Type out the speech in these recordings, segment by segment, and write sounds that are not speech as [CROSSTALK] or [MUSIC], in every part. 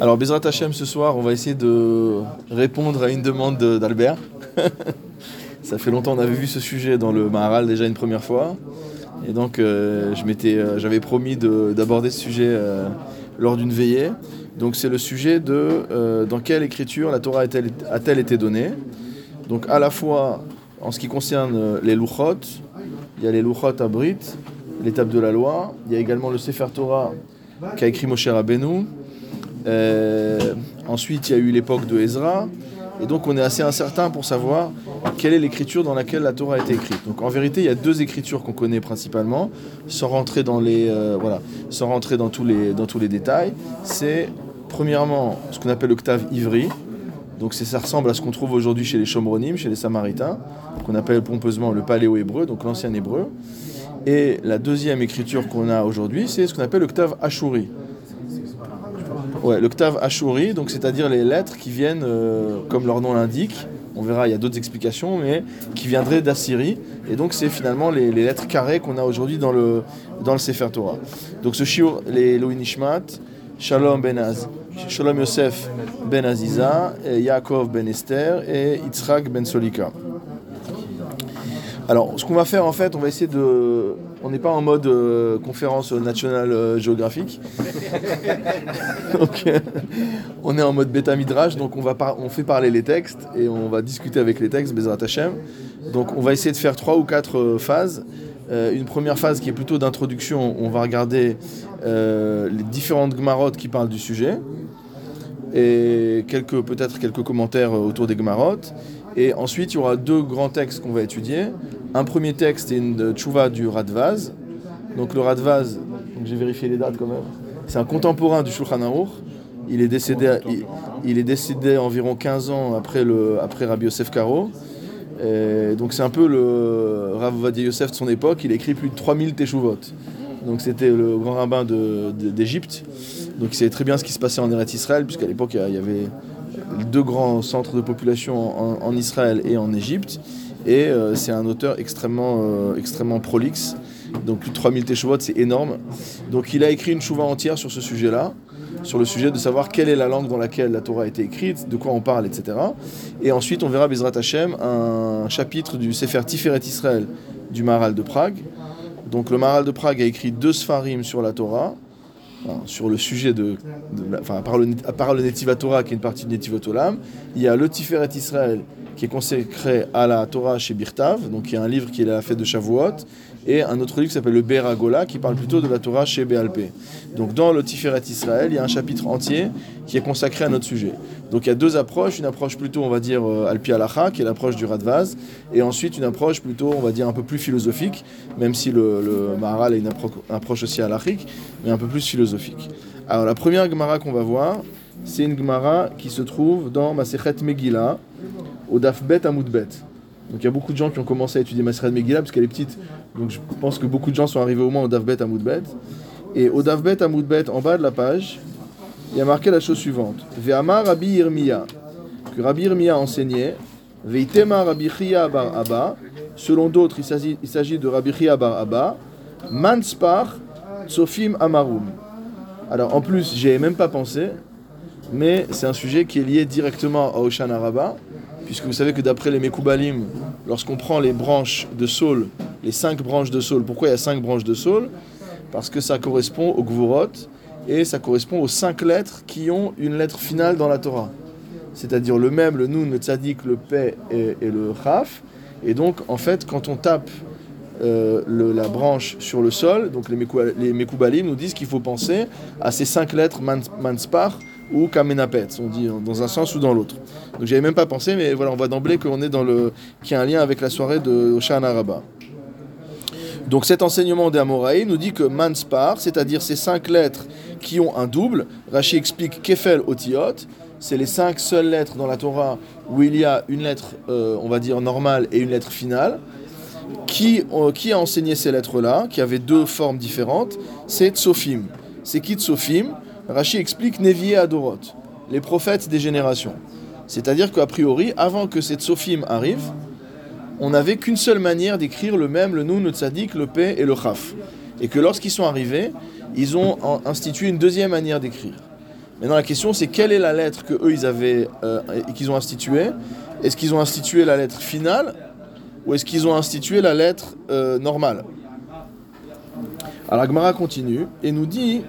Alors, Bezrat Hashem, ce soir, on va essayer de répondre à une demande de- d'Albert. [LAUGHS] Ça fait longtemps qu'on avait vu ce sujet dans le Maharal déjà une première fois. Et donc, euh, euh, j'avais promis de- d'aborder ce sujet euh, lors d'une veillée. Donc, c'est le sujet de dans quelle écriture la Torah a-t-elle été donnée? Donc, à la fois en ce qui concerne les Luchot, il y a les Luchot à Brit, l'étape de la loi. Il y a également le Sefer Torah qu'a écrit Moshe Rabbeinu. Euh, ensuite, il y a eu l'époque de Ezra. Et donc, on est assez incertain pour savoir quelle est l'écriture dans laquelle la Torah a été écrite. Donc, en vérité, il y a deux écritures qu'on connaît principalement, sans rentrer dans les, euh, voilà, sans rentrer dans tous les, dans tous les détails. C'est premièrement ce qu'on appelle l'octave ivri. Donc, ça ressemble à ce qu'on trouve aujourd'hui chez les Shomronim, chez les Samaritains, qu'on appelle pompeusement le paléo-hébreu, donc l'ancien hébreu. Et la deuxième écriture qu'on a aujourd'hui, c'est ce qu'on appelle l'octave ashuri. Ouais, l'octave ashuri, donc c'est-à-dire les lettres qui viennent, euh, comme leur nom l'indique, on verra, il y a d'autres explications, mais qui viendraient d'Assyrie. Et donc c'est finalement les, lettres carrées qu'on a aujourd'hui dans le, dans le Sefer Torah. Donc ce shiur, les Elohim Nishmat, Shalom ben Shalom Yosef ben Aziza, Yaakov ben Esther et Yitzhak ben Solika. Alors, ce qu'on va faire en fait, on va essayer de. On n'est pas en mode euh, conférence nationale euh, géographique. [LAUGHS] donc, euh, on est en mode bêta midrash, donc on, va par- on fait parler les textes et on va discuter avec les textes, Bezrat Hashem. Donc, on va essayer de faire trois ou quatre phases. Euh, une première phase qui est plutôt d'introduction, on va regarder euh, les différentes gmarottes qui parlent du sujet et quelques peut-être quelques commentaires autour des Gemarotes. Et ensuite, il y aura deux grands textes qu'on va étudier. Un premier texte est une tchouva du Radvaz. Donc le Radvaz, j'ai vérifié les dates quand même. C'est un contemporain du Shulchan Aruch. Il est décédé, environ 15 ans après Rabbi Yosef Karo. Donc c'est un peu le Rav Ovadia Yosef de son époque. Il a écrit plus de 3000 Teshuvot. Donc c'était le grand rabbin d'Égypte. Donc il savait très bien ce qui se passait en Eretz Israël, puisqu'à l'époque il y avait deux grands centres de population en, Israël et en Égypte. Et euh, c'est un auteur extrêmement, euh, extrêmement prolixe. Donc plus de 3000 Teshuvot, c'est énorme. Donc il a écrit une chouva entière sur ce sujet-là, sur le sujet de savoir quelle est la langue dans laquelle la Torah a été écrite, de quoi on parle, etc. Et ensuite on verra Bezrat Hashem un chapitre du Sefer Tiferet Israël du Maharal de Prague. Donc le Maharal de Prague a écrit deux Sfarim sur la Torah, sur le sujet de, enfin à part le, à part le Netiva Torah qui est une partie du Netivot Olam, il y a le Tiferet Israël qui est consacré à la Torah chez Birtav, donc il y a un livre qui est la fête de Shavuot, et un autre livre qui s'appelle le Beragola qui parle plutôt de la Torah chez Béalpé. Donc dans le Tiferet Israël, il y a un chapitre entier qui est consacré à notre sujet. Donc il y a deux approches, une approche plutôt on va dire euh, Alpi Alacha, qui est l'approche du Radvaz, et ensuite une approche plutôt on va dire un peu plus philosophique, même si le, le Maharal a une appro- approche aussi halachique, mais un peu plus philosophique. Alors la première Gemara qu'on va voir, c'est une Gemara qui se trouve dans Masechet Megillah, au Daf Bet Amoud Bet. Donc il y a beaucoup de gens qui ont commencé à étudier Masechet Megillah parce qu'elle est petite, donc je pense que beaucoup de gens sont arrivés au moins au Daf Bet Amoud Bet. Et au Daf Bet Amoud Bet, en bas de la page, il y a marqué la chose suivante. Ve'amar Rabbi Yirmiya, que Rabbi Yirmiya enseignait, Ve'itema Rabbi Chia bar Abba, selon d'autres il s'agit- de Rabbi Chia bar Abba, Manspar Tsofim Amarum. Alors en plus, j'y ai même pas pensé, mais c'est un sujet qui est lié directement à Oshana Rabbah, puisque vous savez que d'après les Mekoubalim, lorsqu'on prend les branches de Saul, les cinq branches de Saul, pourquoi il y a cinq branches de Saul Parce que ça correspond au Gvurot, et ça correspond aux cinq lettres qui ont une lettre finale dans la Torah. C'est-à-dire le même, le Nun, le Tzadik, le Pe et, le Chaf. Et donc, en fait, quand on tape euh, la branche sur le sol, donc les, Mekou- les Mekoubalim nous disent qu'il faut penser à ces cinq lettres Man- Manspar ou Kamenapet, on dit dans un sens ou dans l'autre. Donc j'avais même pas pensé, mais voilà, on voit d'emblée qu'on est dans le, qu'il y a un lien avec la soirée de Shana Rabbah. Donc cet enseignement d'Amoraï nous dit que Manspar, c'est-à-dire ces cinq lettres qui ont un double, Rashi explique Kefel Otiot, c'est les cinq seules lettres dans la Torah où il y a une lettre, euh, on va dire, normale et une lettre finale. Qui, euh, qui a enseigné ces lettres-là, qui avaient deux formes différentes? C'est Tsofim. C'est qui Tsofim Rashi explique Nevié Adorot, les prophètes des générations. C'est-à-dire qu'a priori, avant que ces Tsofim arrivent, on n'avait qu'une seule manière d'écrire le même, le Nun, le Tzadik, le Pe et le Chaf. Et que lorsqu'ils sont arrivés, ils ont institué une deuxième manière d'écrire. Maintenant, la question, c'est quelle est la lettre que eux ils avaient euh, qu'ils ont instituée? Est-ce qu'ils ont institué la lettre finale ou est-ce qu'ils ont institué la lettre euh, normale? Alors, Gemara continue et nous dit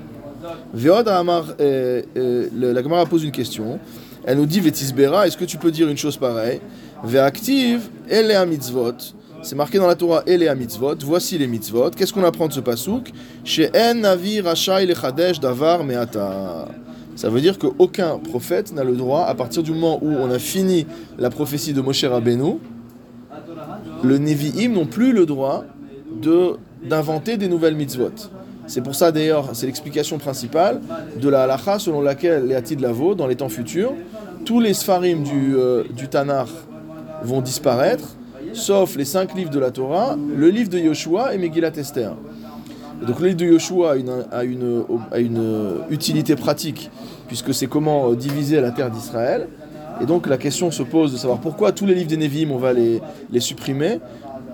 Euh, euh, la Gemara pose une question. Elle nous dit Vetisbera, est-ce que tu peux dire une chose pareille? Ve'active, Elea mitzvot. C'est marqué dans la Torah Elea mitzvot. Voici les mitzvot. Qu'est-ce qu'on apprend de ce pasouk? Chez En Navi Rachai Lechadesh Davar Meata. Ça veut dire qu'aucun prophète n'a le droit, à partir du moment où on a fini la prophétie de Moshe Rabbeinu, le Nevi'im n'ont plus le droit de d'inventer des nouvelles mitzvot. C'est pour ça d'ailleurs, c'est l'explication principale de la halacha selon laquelle les Hatid Lavo, dans les temps futurs, tous les sfarim du, euh, du Tanakh vont disparaître, sauf les cinq livres de la Torah, le livre de Yoshua et Megillat Esther. Et donc le livre de Yoshua a une, utilité pratique, puisque c'est comment euh, diviser la terre d'Israël. Et donc la question se pose de savoir pourquoi tous les livres des Nevi'im, on va les, les supprimer.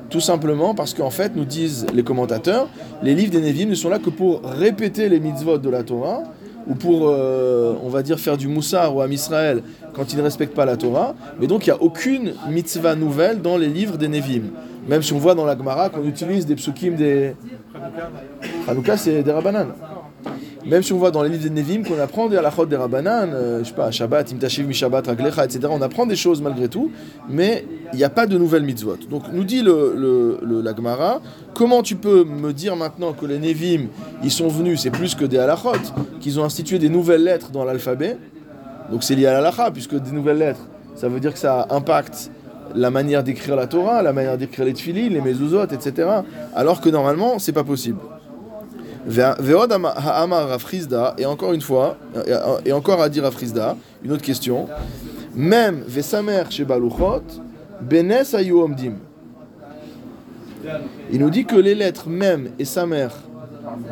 Tout simplement parce qu'en fait, nous disent les commentateurs, les livres des Nevi'im ne sont là que pour répéter les mitzvot de la Torah, ou pour, euh, on va dire, faire du moussar ou am Israël quand ils ne respectent pas la Torah. Mais donc il n'y a aucune mitzvah nouvelle dans les livres des Nevi'im. Même si on voit dans la Gemara qu'on utilise des psukim des... Hanouka, c'est des Rabbanan. Même si on voit dans les livres des Nevi'im qu'on apprend des halachot des Rabbanan, euh, je sais pas, Shabbat, Imtashiv, Mishabbat, Raglecha, etc. On apprend des choses malgré tout, mais il n'y a pas de nouvelles mitzvot. Donc nous dit le, le, la Gemara, comment tu peux me dire maintenant que les Nevi'im, ils sont venus, c'est plus que des halachot, qu'ils ont institué des nouvelles lettres dans l'alphabet, donc c'est lié à l'halacha, puisque des nouvelles lettres, ça veut dire que ça impacte la manière d'écrire la Torah, la manière d'écrire les tefillin, les mezuzot, etc. Alors que normalement, c'est pas possible. Et encore une fois, et- encore à dire à Frisda, une autre question. Même Vesamer chez Benes. Il nous dit que les lettres même et Samer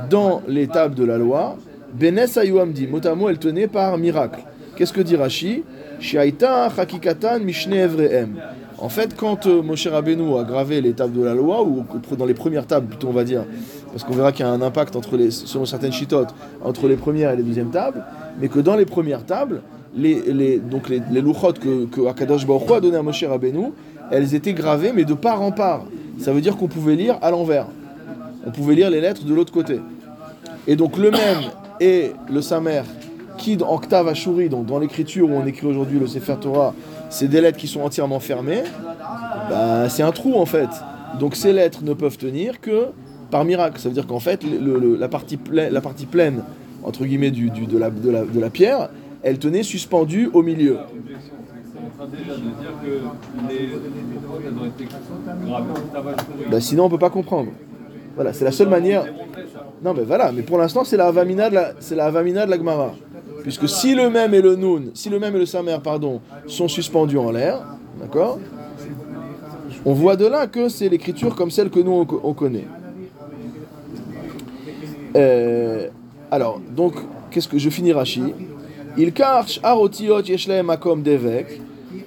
dans les tables de la loi, Benes omdim, mot à mot, elles tenaient par miracle. Qu'est-ce que dit Rashi? En fait, quand euh, Moshe Rabbeinu a gravé les tables de la loi, ou dans les premières tables plutôt on va dire, parce qu'on verra qu'il y a un impact selon certaines chitotes entre les premières et les deuxièmes tables, mais que dans les premières tables, les, les, que, que Akadosh a donné à Moshe Rabbeinu, elles étaient gravées mais de part en part. Ça veut dire qu'on pouvait lire à l'envers. On pouvait lire les lettres de l'autre côté. Et donc le même et le Samer, qui en Ktav donc dans l'écriture où on écrit aujourd'hui le Sefer Torah, c'est des lettres qui sont entièrement fermées, bah, c'est un trou en fait. Donc ces lettres ne peuvent tenir que par miracle. Ça veut dire qu'en fait, la, partie pleine, la partie entre guillemets, du, de, la, de, la, pierre, elle tenait suspendue au milieu. Bah, sinon, on peut pas comprendre. Voilà, c'est la seule manière. Non, mais voilà, mais pour l'instant, c'est la Avamina de la, c'est la de la Gemara. Puisque si le même et le Nun, si le même et le Samer, pardon, sont suspendus en l'air, d'accord On voit de là que c'est l'écriture comme celle que nous on connaît. Euh, alors, donc, qu'est-ce que je finis Rashi Il karch arotiot yeshlem makom devek.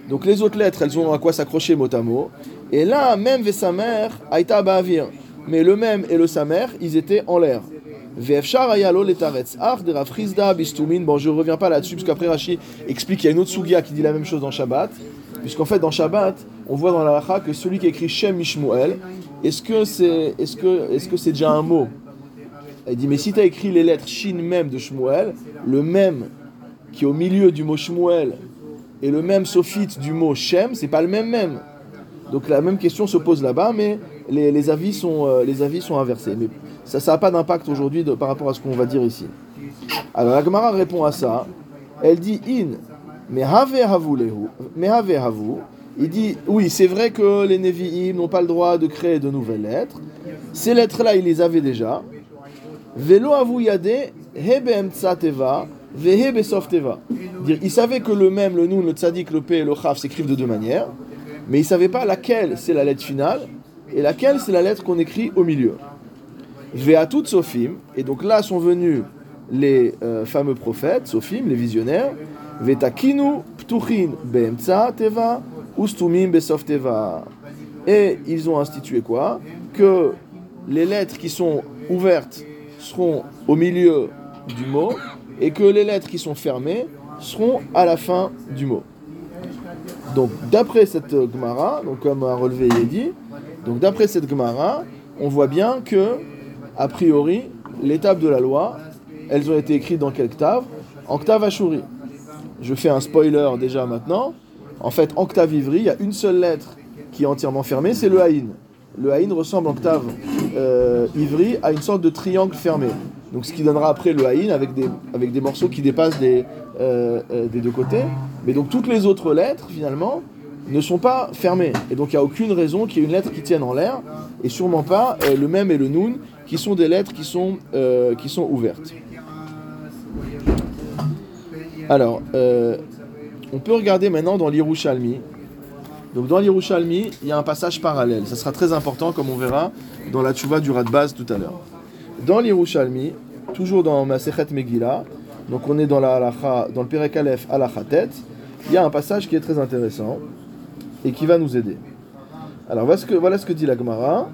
Donc les autres lettres, elles ont à quoi s'accrocher mot à mot. Et là, même Vesamer, Aïta Ba'avir. Mais le même et le Samer, ils étaient en l'air. Vefshar ayalo ach de Rav Chizda bistumin. Bon, je reviens pas là-dessus, parce qu'après Rashi explique qu'il y a une autre Sugia qui dit la même chose dans Shabbat. Puisqu'en fait, dans Shabbat, on voit dans la Lacha que celui qui écrit Shem Mishmuel, est-ce que c'est est -ce que, est -ce que c'est déjà un mot? Elle dit, mais si tu as écrit les lettres Shin même de Shmuel, le même qui est au milieu du mot Shmuel et le même sophite du mot Shem, c'est pas le même même. Donc la même question se pose là-bas, mais les, avis sont, euh, les avis sont inversés. Mais ça n'a pas d'impact aujourd'hui par rapport à ce qu'on va dire ici. Alors la Gemara répond à ça. Elle dit in, mais have havu. Il dit oui, c'est vrai que les Nevi'im n'ont pas le droit de créer de nouvelles lettres. Ces lettres-là, ils les avaient déjà. Velo avu yade hebem teva teva. Dire, Ils savaient que le même, le nun, le tzadik, le p et le chaf s'écrivent de deux manières, mais ils ne savaient pas laquelle c'est la lettre finale et laquelle c'est la lettre qu'on écrit au milieu. Ve'atut sofim, et donc là sont venus les euh, fameux prophètes, sofim, les visionnaires, ve'takinu ptuchin be'emtza teva ustumim besof teva. Et ils ont institué quoi? Que les lettres qui sont ouvertes seront au milieu du mot et que les lettres qui sont fermées seront à la fin du mot. Donc d'après cette Gemara, comme a relevé Yedi, d'après cette Gemara, on voit bien que, a priori, les tables de la loi, elles ont été écrites dans quel octave? En octave. Je fais un spoiler déjà maintenant. En fait, en octave Ivri, il y a une seule lettre qui est entièrement fermée, c'est le Haïn. Le Haïn ressemble en octave euh, Ivri à une sorte de triangle fermé. Donc ce qui donnera après le Haïn avec des, avec des morceaux qui dépassent des, euh, euh, des deux côtés. Mais donc toutes les autres lettres, finalement, ne sont pas fermées. Et donc il n'y a aucune raison qu'il y ait une lettre qui tienne en l'air, et sûrement pas le même et le Nun, qui sont des lettres qui sont, qui sont ouvertes. Alors, on peut regarder maintenant dans l'Irushalmi. Donc dans l'Irushalmi, il y a un passage parallèle. Ça sera très important, comme on verra dans la tchouva du Radbaz tout à l'heure. Dans l'Irushalmi, toujours dans Masechet Megillah, donc on est dans, la dans le Perek Aleph Alachatet, il y a un passage qui est très intéressant et qui va nous aider. Alors voilà ce que, voilà ce que dit la Gemara.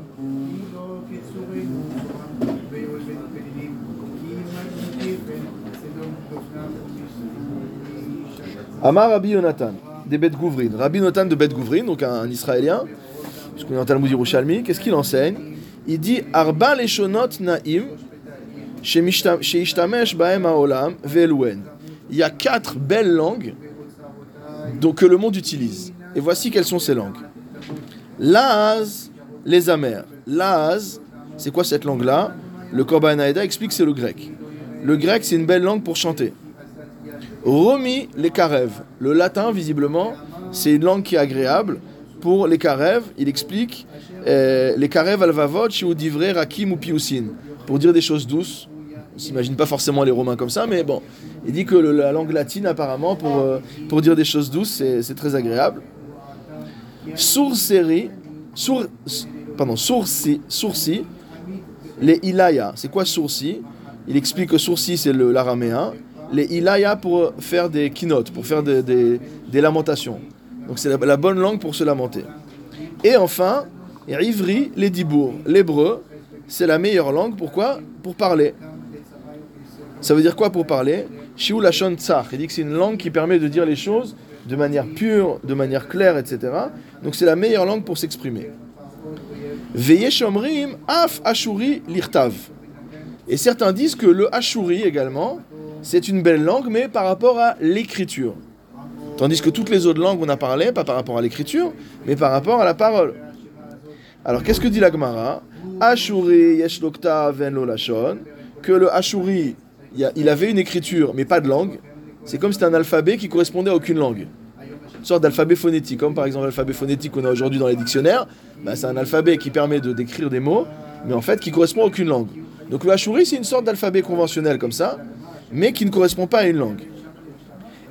Amar Rabbi Yonatan, des Bet Gouvrin. Rabbi Yonatan de Bet Gouvrin, donc un, Israélien, puisqu'on est en Talmud Yerushalmi, qu'est-ce qu'il enseigne? Il dit Arba Naim. Il y a quatre belles langues donc, que le monde utilise. Et voici quelles sont ces langues. L'az, les amers. L'az, c'est quoi cette langue-là? Le Korban explique que c'est le grec. Le grec, c'est une belle langue pour chanter. Romi les Karev. Le latin, visiblement, c'est une langue qui est agréable. Pour les Karev, il explique euh, les Karev alvavot, divrei rakim ou piusin. Pour dire des choses douces. On s'imagine pas forcément les Romains comme ça, mais bon. Il dit que la langue latine, apparemment, pour, euh, pour dire des choses douces, c'est très agréable. Sour, pardon, sourci, sourci, les ilaya. C'est quoi sourci? Il explique que sourci, c'est l'araméen les ilaya pour faire des keynotes, pour faire des, des, lamentations. Donc c'est la, bonne langue pour se lamenter. Et enfin, ivri, les dibour. L'hébreu, c'est la meilleure langue. Pourquoi? Pour parler. Ça veut dire quoi pour parler? Shiu lachon tsach. Il dit que c'est une langue qui permet de dire les choses de manière pure, de manière claire, etc. Donc c'est la meilleure langue pour s'exprimer. Shomrim af ashuri lirtav. Et certains disent que le ashuri également, c'est une belle langue, mais par rapport à l'écriture. Tandis que toutes les autres langues, on a parlé, pas par rapport à l'écriture, mais par rapport à la parole. Alors, qu'est-ce que dit la Gemara Ashuri yesh ven lashon, que le Ashuri, il avait une écriture, mais pas de langue. C'est comme si c'était un alphabet qui correspondait à aucune langue. Une sorte d'alphabet phonétique, comme par exemple l'alphabet phonétique qu'on a aujourd'hui dans les dictionnaires. Bah, c'est un alphabet qui permet de décrire des mots, mais en fait qui correspond à aucune langue. Donc le Ashuri, c'est une sorte d'alphabet conventionnel comme ça, mais qui ne correspond pas à une langue.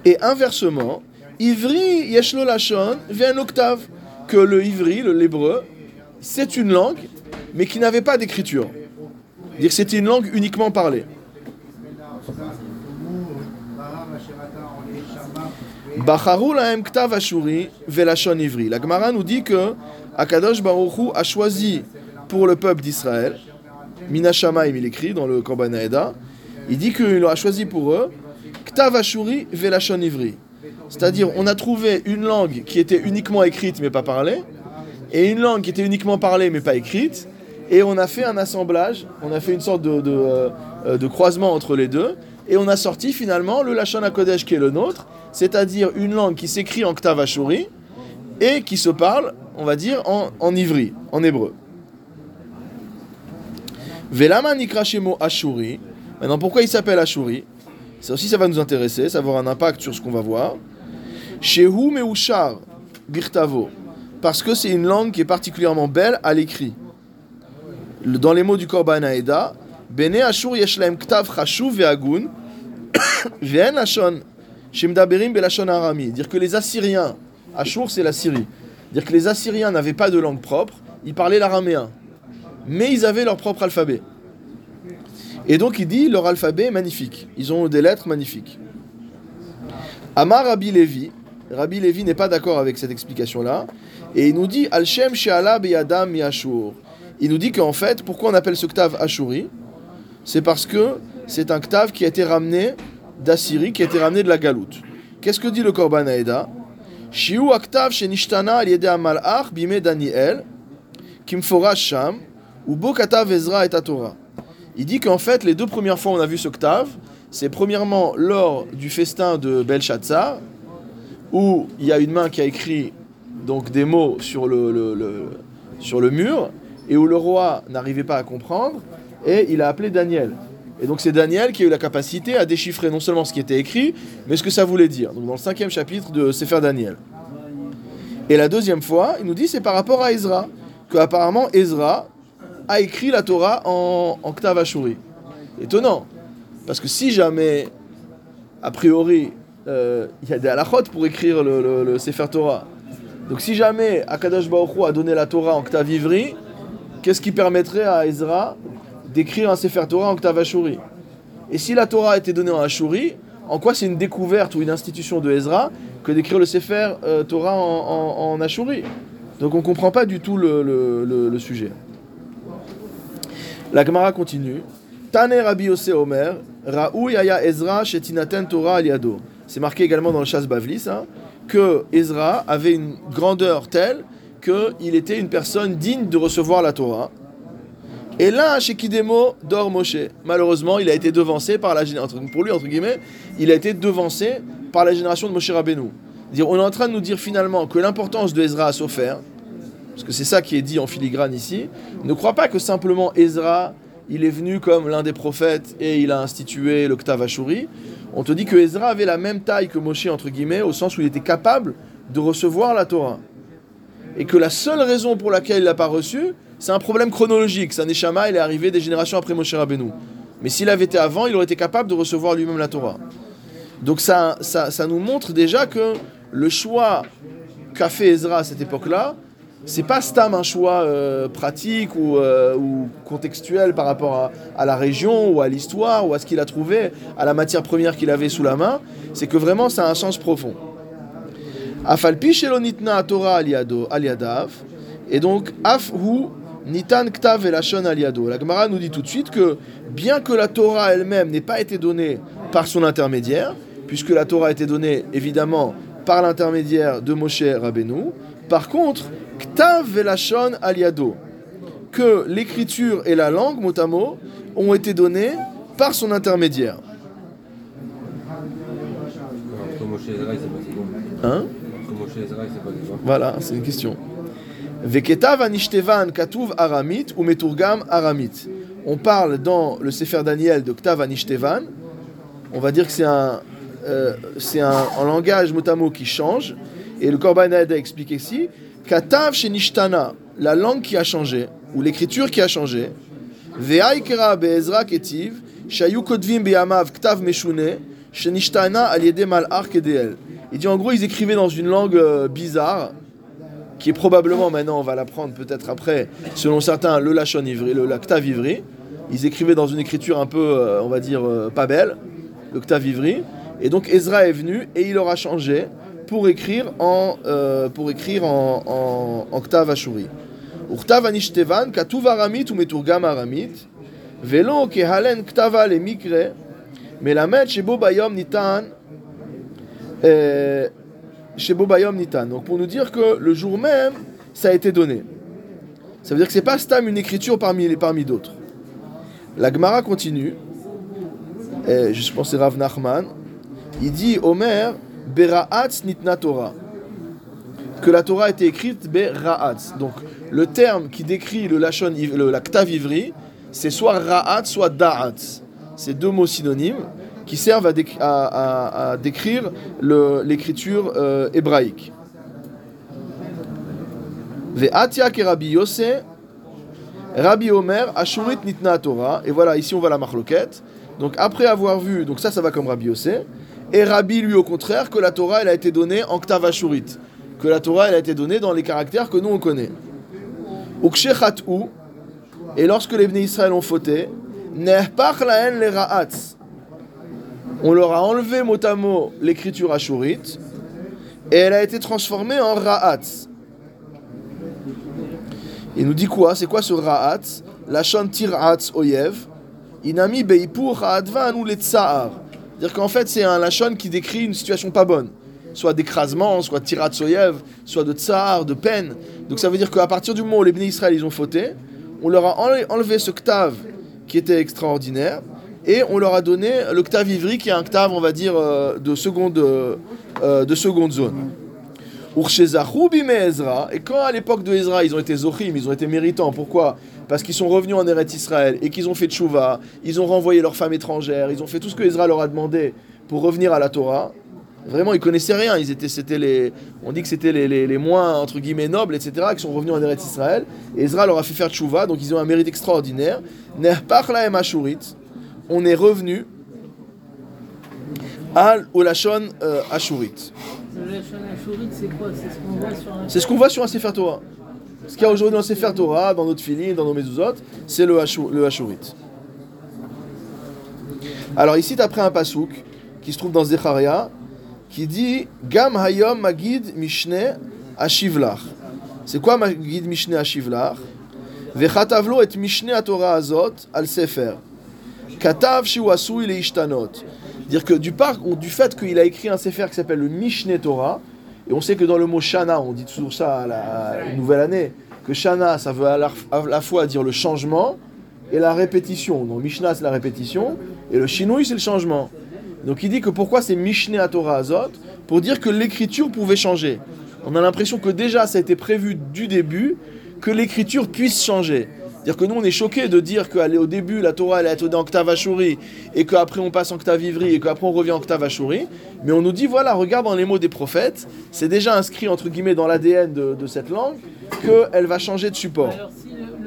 Et inversement, Ivri Yeshlo Lachon vient un octave, que le Ivri, l'hébreu, c'est une langue, mais qui n'avait pas d'écriture. Dire que c'était une langue uniquement parlée. La Gemara nous dit que Akadosh Baruch a choisi pour le peuple d'Israël, Minashamaim il écrit dans le Korban il dit qu'il aura choisi pour eux Ktav Ashuri Velachon Ivri. C'est-à-dire, on a trouvé une langue qui était uniquement écrite mais pas parlée, et une langue qui était uniquement parlée mais pas écrite, et on a fait un assemblage, on a fait une sorte de, de, euh, croisement entre les deux, et on a sorti finalement le Lachon HaKodesh qui est le nôtre, c'est-à-dire une langue qui s'écrit en Ktav Ashuri et qui se parle, on va dire, en, en ivri, en hébreu. Velama Nikrashemo Ashuri, Maintenant, pourquoi il s'appelle Ashuri? Ça aussi, ça va nous intéresser, ça va avoir un impact sur ce qu'on va voir. Shehu Meushar Birtavo, parce que c'est une langue qui est particulièrement belle à l'écrit. Dans les mots du Korban Aeda, Bene Ashur Yeshlem Ktav Chashuv Ve'agun, [COUGHS] Ve'en Lashon, Shemdaberim Belashon Arami. Dire que les Assyriens, Ashur c'est la Syrie, dire que les Assyriens n'avaient pas de langue propre, ils parlaient l'araméen, mais ils avaient leur propre alphabet. Et donc il dit leur alphabet est magnifique. Ils ont des lettres magnifiques. Amar Rabbi Levi, Rabbi Levi n'est pas d'accord avec cette explication-là, et il nous dit Al-Shem. Il nous dit qu'en fait, pourquoi on appelle ce ktav Ashuri? C'est parce que c'est un ktav qui a été ramené d'Assyrie qui a été ramené de la galoute. Qu'est-ce que dit le Korban Aeda Shiu aktav shenishtana al yede malach bime Daniel, kimforash sham, ou et Torah. Il dit qu'en fait, les deux premières fois où on a vu ce ktav, c'est premièrement lors du festin de Belshazzar, où il y a une main qui a écrit donc des mots sur le, mur, et où le roi n'arrivait pas à comprendre, et il a appelé Daniel. Et donc c'est Daniel qui a eu la capacité à déchiffrer non seulement ce qui était écrit, mais ce que ça voulait dire. Donc dans le cinquième chapitre de Sefer Daniel. Et la deuxième fois, il nous dit c'est par rapport à Ezra, que apparemment Ezra a écrit la Torah en, en Ktav Ashuri. Étonnant, parce que si jamais, a priori, euh, il y a des halachot pour écrire le, le- Sefer Torah. Donc si jamais Akadosh Baruch a donné la Torah en Ktav Ivri, qu'est-ce qui permettrait à Ezra d'écrire un Sefer Torah en Ktav Ashuri Et si la Torah a été donnée en Ashuri, en quoi c'est une découverte ou une institution de Ezra que d'écrire le Sefer euh, Torah en, en, Ashuri Donc on ne comprend pas du tout le- le sujet. La Gemara continue. Tane Rabbi Yosef Omer, Raou Yaya Ezra Shetinaten Torah al Yado. C'est marqué également dans le Chasse Bavli, que Ezra avait une grandeur telle qu'il était une personne digne de recevoir la Torah. Et là, chez Kidemo, dort Moshe. Malheureusement, il a été devancé par la génération. Pour lui, entre guillemets, il a été devancé par la génération de Moshe Rabbeinu. On est en train de nous dire finalement que l'importance de Ezra a s'offert, parce que c'est ça qui est dit en filigrane ici. Ne crois pas que simplement Ezra, il est venu comme l'un des prophètes et il a institué le Ktav Ashuri. On te dit que Ezra avait la même taille que Moshe, entre guillemets, au sens où il était capable de recevoir la Torah. Et que la seule raison pour laquelle il l'a pas reçu, c'est un problème chronologique. Sa Neshama, il est arrivé des générations après Moshe Rabbeinu. Mais s'il avait été avant, il aurait été capable de recevoir lui-même la Torah. Donc ça, ça, ça nous montre déjà que le choix qu'a fait Ezra à cette époque-là, c'est pas stam un choix euh, pratique ou, euh, ou contextuel par rapport à, la région ou à l'histoire ou à ce qu'il a trouvé, à la matière première qu'il avait sous la main. C'est que vraiment ça a un sens profond. Afalpi shelo nitna Torah al yado- al yadav. Et donc, af nitan ktav elashon al yado. La Gemara nous dit tout de suite que bien que la Torah elle-même n'ait pas été donnée par son intermédiaire, puisque la Torah a été donnée évidemment par l'intermédiaire de Moshe Rabbeinu, par contre, ktav elashon al yado, que l'écriture et la langue, mot à mot, ont été données par son intermédiaire. Hein Voilà, c'est une question. Veketav anishdevan katuv aramit ou meturgam aramit. On parle dans le Sefer Daniel de Ktav anishdevan. On va dire que c'est un, euh, c'est un, un langage motamo qui change. Et le Korban Haed a expliqué ici Katav shenishtana, la langue qui a changé, ou l'écriture qui a changé. Ve'aikra be'ezra ketiv, shayu kodvim be'amav ktav meshune, shenishtana al yede kedeel. Il dit en gros, ils écrivaient dans une langue euh, bizarre, qui est probablement maintenant, on va l'apprendre peut-être après, selon certains, le Lachon Ivri, le Ktav Ivri. Ils écrivaient dans une écriture un peu, euh, on va dire, euh, pas belle, le Ktav Ivri. Et donc Ezra est venu et il aura changé pour écrire en, euh, pour écrire en, en, en Ktav Ashuri. Katuv aramit ou meturgam aramit, velo kehalen ktava le mikre, melamed shebo bayom nitan, euh, chez Bobayom Nitan. Donc pour nous dire que le jour même, ça a été donné. Ça veut dire que c'est pas Stam une écriture parmi, parmi d'autres. La Gemara continue. Je pense c'est Rav Nachman. Il dit Omer, Bera'atz nitna Torah. Que la Torah a été écrite Bera'atz. Donc le terme qui décrit le Lachon, le, la Ktav Ivri, c'est soit Ra'atz, soit Da'atz. C'est deux mots synonymes qui servent à, à- à- décrire l'écriture euh, hébraïque. Ve'atia Yose, Rabbi Omer, Ashurit nitna Torah. Et voilà, ici on voit la marloquette. Donc après avoir vu, donc ça, ça va comme Rabbi Yose. Et Rabbi, lui, au contraire, que la Torah, elle a été donnée en Ktav Ashurit. Que la Torah, elle a été donnée dans les caractères que nous, on connaît. Et lorsque les Bnei Israël ont fauté. On leur a enlevé mot à mot l'écriture ashurite et elle a été transformée en ra'atz. Il nous dit quoi? C'est quoi ce ra'atz? La shon tir'atz oyev. Inami beipur ha'advan ou le tsa'ar. C'est-à-dire qu'en fait, c'est un lachon qui décrit une situation pas bonne. Soit d'écrasement, soit de tirat soyev, soit de tsar, de peine. Donc ça veut dire qu'à partir du moment où les bénis Israël ont fauté, on leur a enle- enlevé ce ktav qui était extraordinaire et on leur a donné le ktav ivri qui est un ktav, on va dire, euh, de seconde, euh, de seconde zone. Et quand à l'époque de Ezra ils ont été zochim, ils ont été méritants, pourquoi? Parce qu'ils sont revenus en Eretz Israël et qu'ils ont fait tchouva, ils ont renvoyé leurs femmes étrangères, ils ont fait tout ce que Ezra leur a demandé pour revenir à la Torah. Vraiment, ils connaissaient rien, ils étaient, c'était on dit que c'était les, moins, entre guillemets, nobles, etc., qui sont revenus en Eretz Israël, et Ezra leur a fait faire tchouva, donc ils ont un mérite extraordinaire. On est revenu à Olashon euh, ashurit. C'est ce qu'on voit sur un. Sefer Torah. Ce qu'il y a aujourd'hui dans le Sefer Torah, dans notre filim, dans nos mezuzot, c'est le, Hashou- le Hashurit. Alors ici, tu un pasouk qui se trouve dans Zecharia, qui dit Gam Hayom Magid Mishne Ashivlach. C'est quoi Magid Mishne Ashivlach Vechatavlo et Mishne Torah Azot al Sefer. Katav Shiu Asui Leishtanot. Dire que du, par, du fait qu'il a écrit un Sefer qui s'appelle le Mishneh Torah, et on sait que dans le mot Shana, on dit toujours ça à la nouvelle année, que Shana, ça veut à la, à la fois dire le changement et la répétition. Donc Mishnah, c'est la répétition, et le Shinui, c'est le changement. Donc il dit que pourquoi c'est Mishneh à Torah Azot? Pour dire que l'écriture pouvait changer. On a l'impression que déjà, ça a été prévu du début, que l'écriture puisse changer. C'est-à-dire que nous, on est choqués de dire qu'au début, la Torah, elle été en octave Ashuri, et qu'après, on passe en octave Ivri, et qu'après, on revient en octave Ashuri. Mais on nous dit, voilà, regarde dans les mots des prophètes, c'est déjà inscrit, entre guillemets, dans l'ADN de, cette langue, qu'elle va changer de support.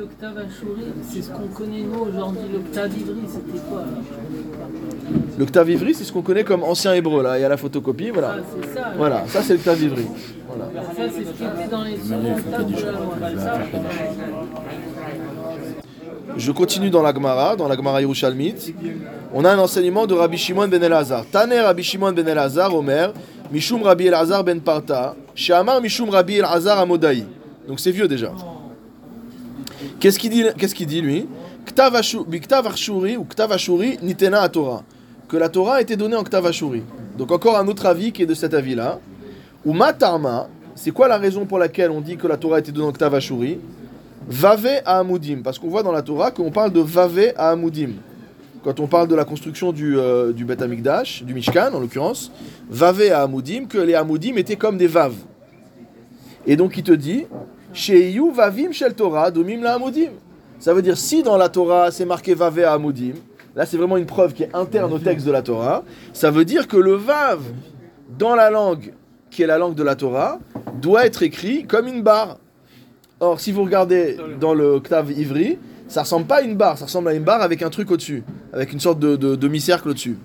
L'octave Ashurit, c'est ce qu'on connaît nous aujourd'hui, l'octave Ivri, c'était quoi L'octave Ivri, c'est ce qu'on connaît comme ancien hébreu, là, il y a la photocopie, voilà. Ah, ça. Voilà, ça c'est l'octave Ivri. Voilà. Ça, c'est ce qui était dans les de la loi. ça Je continue dans la Gemara, dans la Gemara Yerushalmit. On a un enseignement de Rabbi Shimon ben Elazar. Taner Rabbi Shimon ben Elazar, Omer, Mishum Rabbi Elazar ben Parta, Shamar Mishum Rabbi Elazar Amodai. Donc c'est vieux déjà. Qu'est-ce qu'il dit, qu'est-ce qu'il dit lui? Ktav Ashuri ou Ktav Ashuri Nitena à Torah. Que la Torah a été donnée en Ktav Ashuri. Donc encore un autre avis qui est de cet avis-là. Ou Matarma, c'est quoi la raison pour laquelle on dit que la Torah a été donnée en Ktav Ashuri? Vave à Amoudim, parce qu'on voit dans la Torah qu'on parle de Vave à Amoudim. Quand on parle de la construction du, euh, du Amikdash, du Mishkan en l'occurrence, Vave à Amoudim, que les Amoudim étaient comme des Vav. Et donc il te dit, Sheiyu Vavim Shel Torah, Domim la Amoudim. Ça veut dire si dans la Torah c'est marqué Vave à Amoudim, là c'est vraiment une preuve qui est interne au texte de la Torah, ça veut dire que le Vav dans la langue qui est la langue de la Torah doit être écrit comme une barre. Or, si vous regardez dans le octave ivri, ça ressemble pas à une barre, ça ressemble à une barre avec un truc au-dessus, avec une sorte de, de demi-cercle au-dessus.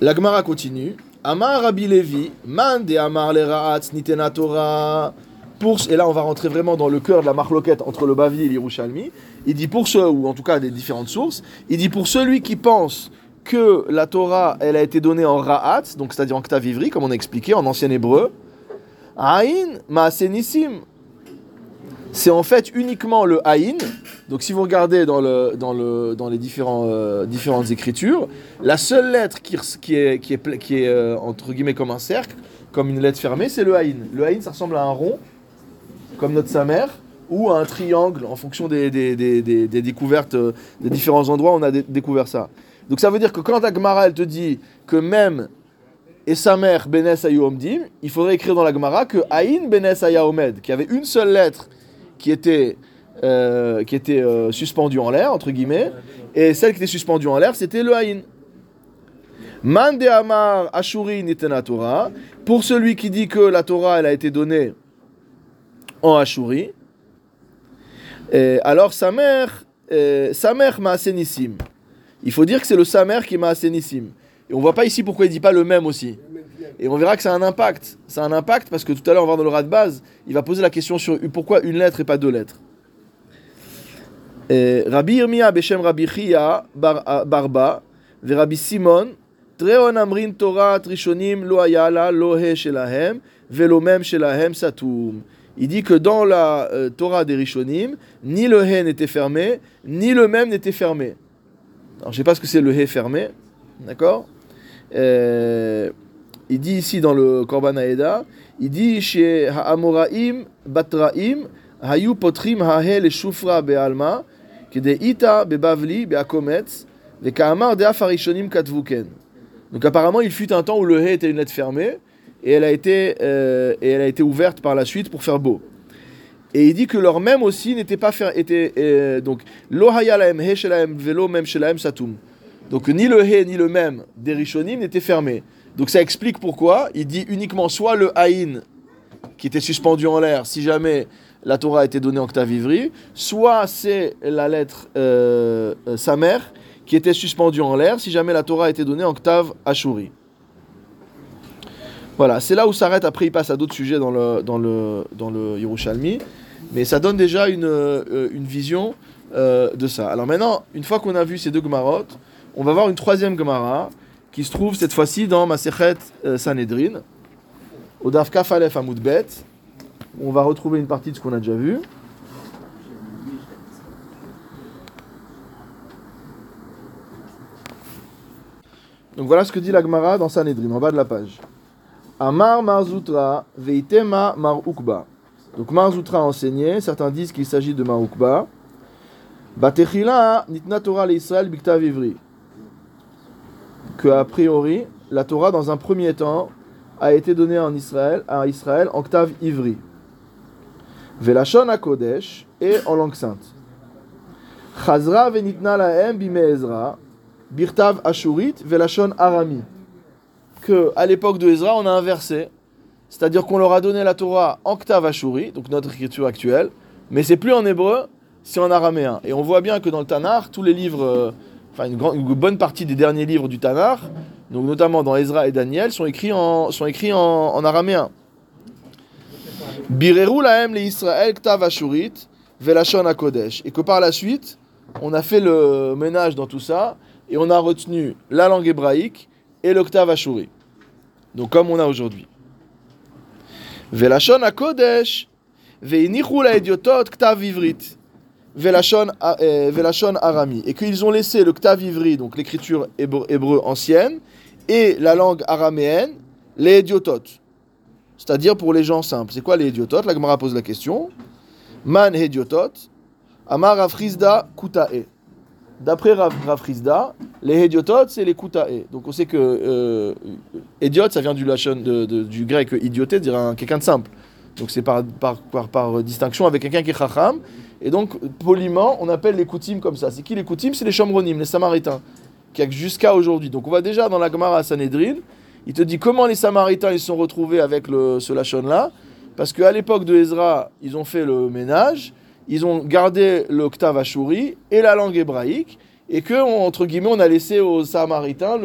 La Gemara continue. Amar Rabbi Levi, man de Amar le Ra'atz nitena Torah. Pour, et là, on va rentrer vraiment dans le cœur de la marloquette entre le Bavi et l'Irushalmi. Il dit pour ceux, ou en tout cas des différentes sources, il dit pour celui qui pense que la Torah, elle a été donnée en Ra'atz, donc c'est-à-dire en octave ivri, comme on a expliqué, en ancien hébreu, Aïn Maasenissim. C'est en fait uniquement le Aïn. Donc si vous regardez dans, le, dans, le, dans les euh, différentes écritures, la seule lettre qui, est, qui est, qui est euh, entre guillemets comme un cercle, comme une lettre fermée, c'est le Aïn. Le Aïn, ça ressemble à un rond, comme notre Samer, ou à un triangle, en fonction des, des, des, découvertes euh, des différents endroits, on a dé- découvert ça. Donc ça veut dire que quand Agmara, elle te dit que même et sa mère Benes Omdim, il faudrait écrire dans la Gemara que Aïn Benes Omed, qui avait une seule lettre qui était, euh, qui était euh, suspendue en l'air, entre guillemets, et celle qui était suspendue en l'air, c'était le Aïn. Man de Amar Ashuri Torah, pour celui qui dit que la Torah elle a été donnée en Ashuri, alors sa mère, euh, sa mère. Il faut dire que c'est le sa mère qui est Maasenissim. Et on voit pas ici pourquoi il dit pas le même aussi. Et on verra que ça a un impact. Ça a un impact parce que tout à l'heure, on va dans le rat de base, il va poser la question sur pourquoi une lettre et pas deux lettres. Et Rabbi Yirmiya Beshem Rabbi Chia ah, Barba, Rabbi Simon, Treon Amrin Torah Trishonim Lo Ayala Lo He Shelahem, Velo Mem Shelahem Satum. Il dit que dans la euh, Torah des Rishonim, ni le He n'était fermé, ni le même n'était fermé. Alors je sais pas ce que c'est le hé fermé, d'accord? Euh, Il dit ici dans le Korban Aeda, il dit chez Ha'amoraim Batraim Hayu Potrim Ha'he le Shufra Be'alma Kede Ita Be'bavli Be'akometz Ve'ka'amar De'af Harishonim Katvuken. Donc apparemment il fut un temps où le hé était une lettre fermée et elle a été, euh, et elle a été ouverte par la suite pour faire beau. Et il dit que leur même aussi n'était pas fer, était, euh, donc lo he shelahem velo mem shelahem satum. Donc ni le he ni le même des rishonim n'étaient fermés. Donc ça explique pourquoi il dit uniquement soit le haïn qui était suspendu en l'air si jamais la Torah était donnée en octave ivri, soit c'est la lettre euh, euh, sa mère qui était suspendue en l'air si jamais la Torah était donnée en octave ashuri. Voilà, c'est là où s'arrête. Après, il passe à d'autres sujets dans le, dans le, dans le Yerushalmi. Mais ça donne déjà une, euh, une vision euh, de ça. Alors maintenant, une fois qu'on a vu ces deux Gemarot, on va voir une troisième Gemara qui se trouve cette fois-ci dans Masechet euh, Sanhedrin, au Daf Kaf Aleph Amud Bet. On va retrouver une partie de ce qu'on a déjà vu. Donc voilà ce que dit la Gemara dans Sanhedrin, en bas de la page. Amar Marzoutra Veitema Mar Ukba. Donc Marzoutra a enseigné, certains disent qu'il s'agit de Mar Ukba. Batechila Nitna Torah l'Israël Biktav Ivri. Que a priori, la Torah dans un premier temps a été donnée en Israël, à Israël en octave Ivri. Velashon à Kodesh et en langue sainte. Chazra Venitna Lahem Bime Ezra. Birtav Ashurit Velashon Arami que à l'époque de Ezra, on a inversé. C'est-à-dire qu'on leur a donné la Torah en Ktav Ashuri, donc notre écriture actuelle, mais c'est plus en hébreu, c'est en araméen. Et on voit bien que dans le Tanakh, tous les livres, euh, enfin une, grande- une bonne partie des derniers livres du Tanakh, donc notamment dans Ezra et Daniel, sont écrits en, sont écrits en, en araméen. Bireru lahem le Israël Ktav Ashurit velashon HaKodesh. Et que par la suite, on a fait le ménage dans tout ça, et on a retenu la langue hébraïque et l'octave ashuri. Donc comme on a aujourd'hui. Velashon HaKodesh, ve'inichu la'ediotot ktav ivrit, euh, velashon arami. Et qu'ils ont laissé le ktav ivri, donc l'écriture hébreu, ancienne, et la langue araméenne, les idiotot. C'est-à-dire pour les gens simples. C'est quoi les idiotot? La Gemara pose la question. Man hediotot, amar afrizda kutae. D'après Rav, Rav Rizda, les hediotot, c'est les kutae. Donc on sait que euh, ça vient du, grec idioté, dire un- quelqu'un de simple. Donc c'est par, par, par, par distinction avec quelqu'un qui est chacham. Et donc poliment, on appelle les koutim comme ça. C'est qui les koutim C'est les chomronim, les samaritains, qui jusqu'à aujourd'hui. Donc on va déjà dans la Gemara à Sanhedrin. Il te dit comment les samaritains ils sont retrouvés avec le, ce lachon là. Parce qu'à l'époque de Ezra, ils ont fait le ménage ils ont gardé l'octave et la langue hébraïque, et que, entre guillemets, on a laissé aux Samaritains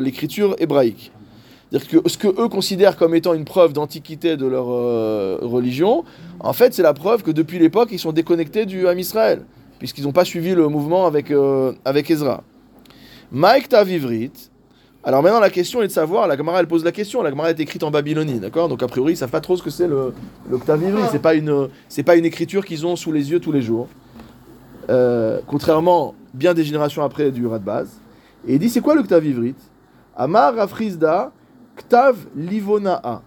l'écriture hébraïque. C'est-à-dire que ce que eux considèrent comme étant une preuve d'antiquité de leur euh, religion, en fait, c'est la preuve que depuis l'époque, ils sont déconnectés du Ham Israël, puisqu'ils n'ont pas suivi le mouvement avec, euh, avec Ezra. Mike Tavivrit. Alors maintenant, la question est de savoir, la Gemara, elle pose la question, la Gemara est écrite en Babylonie, d'accord? Donc a priori, ils savent pas trop ce que c'est le, l'octave ivri, c'est pas une, c'est pas une écriture qu'ils ont sous les yeux tous les jours. Euh, contrairement, bien des générations après du Radbaz. Et il dit, c'est quoi l'octave ivrite Amar Rafrizda, Ktav Livonaa.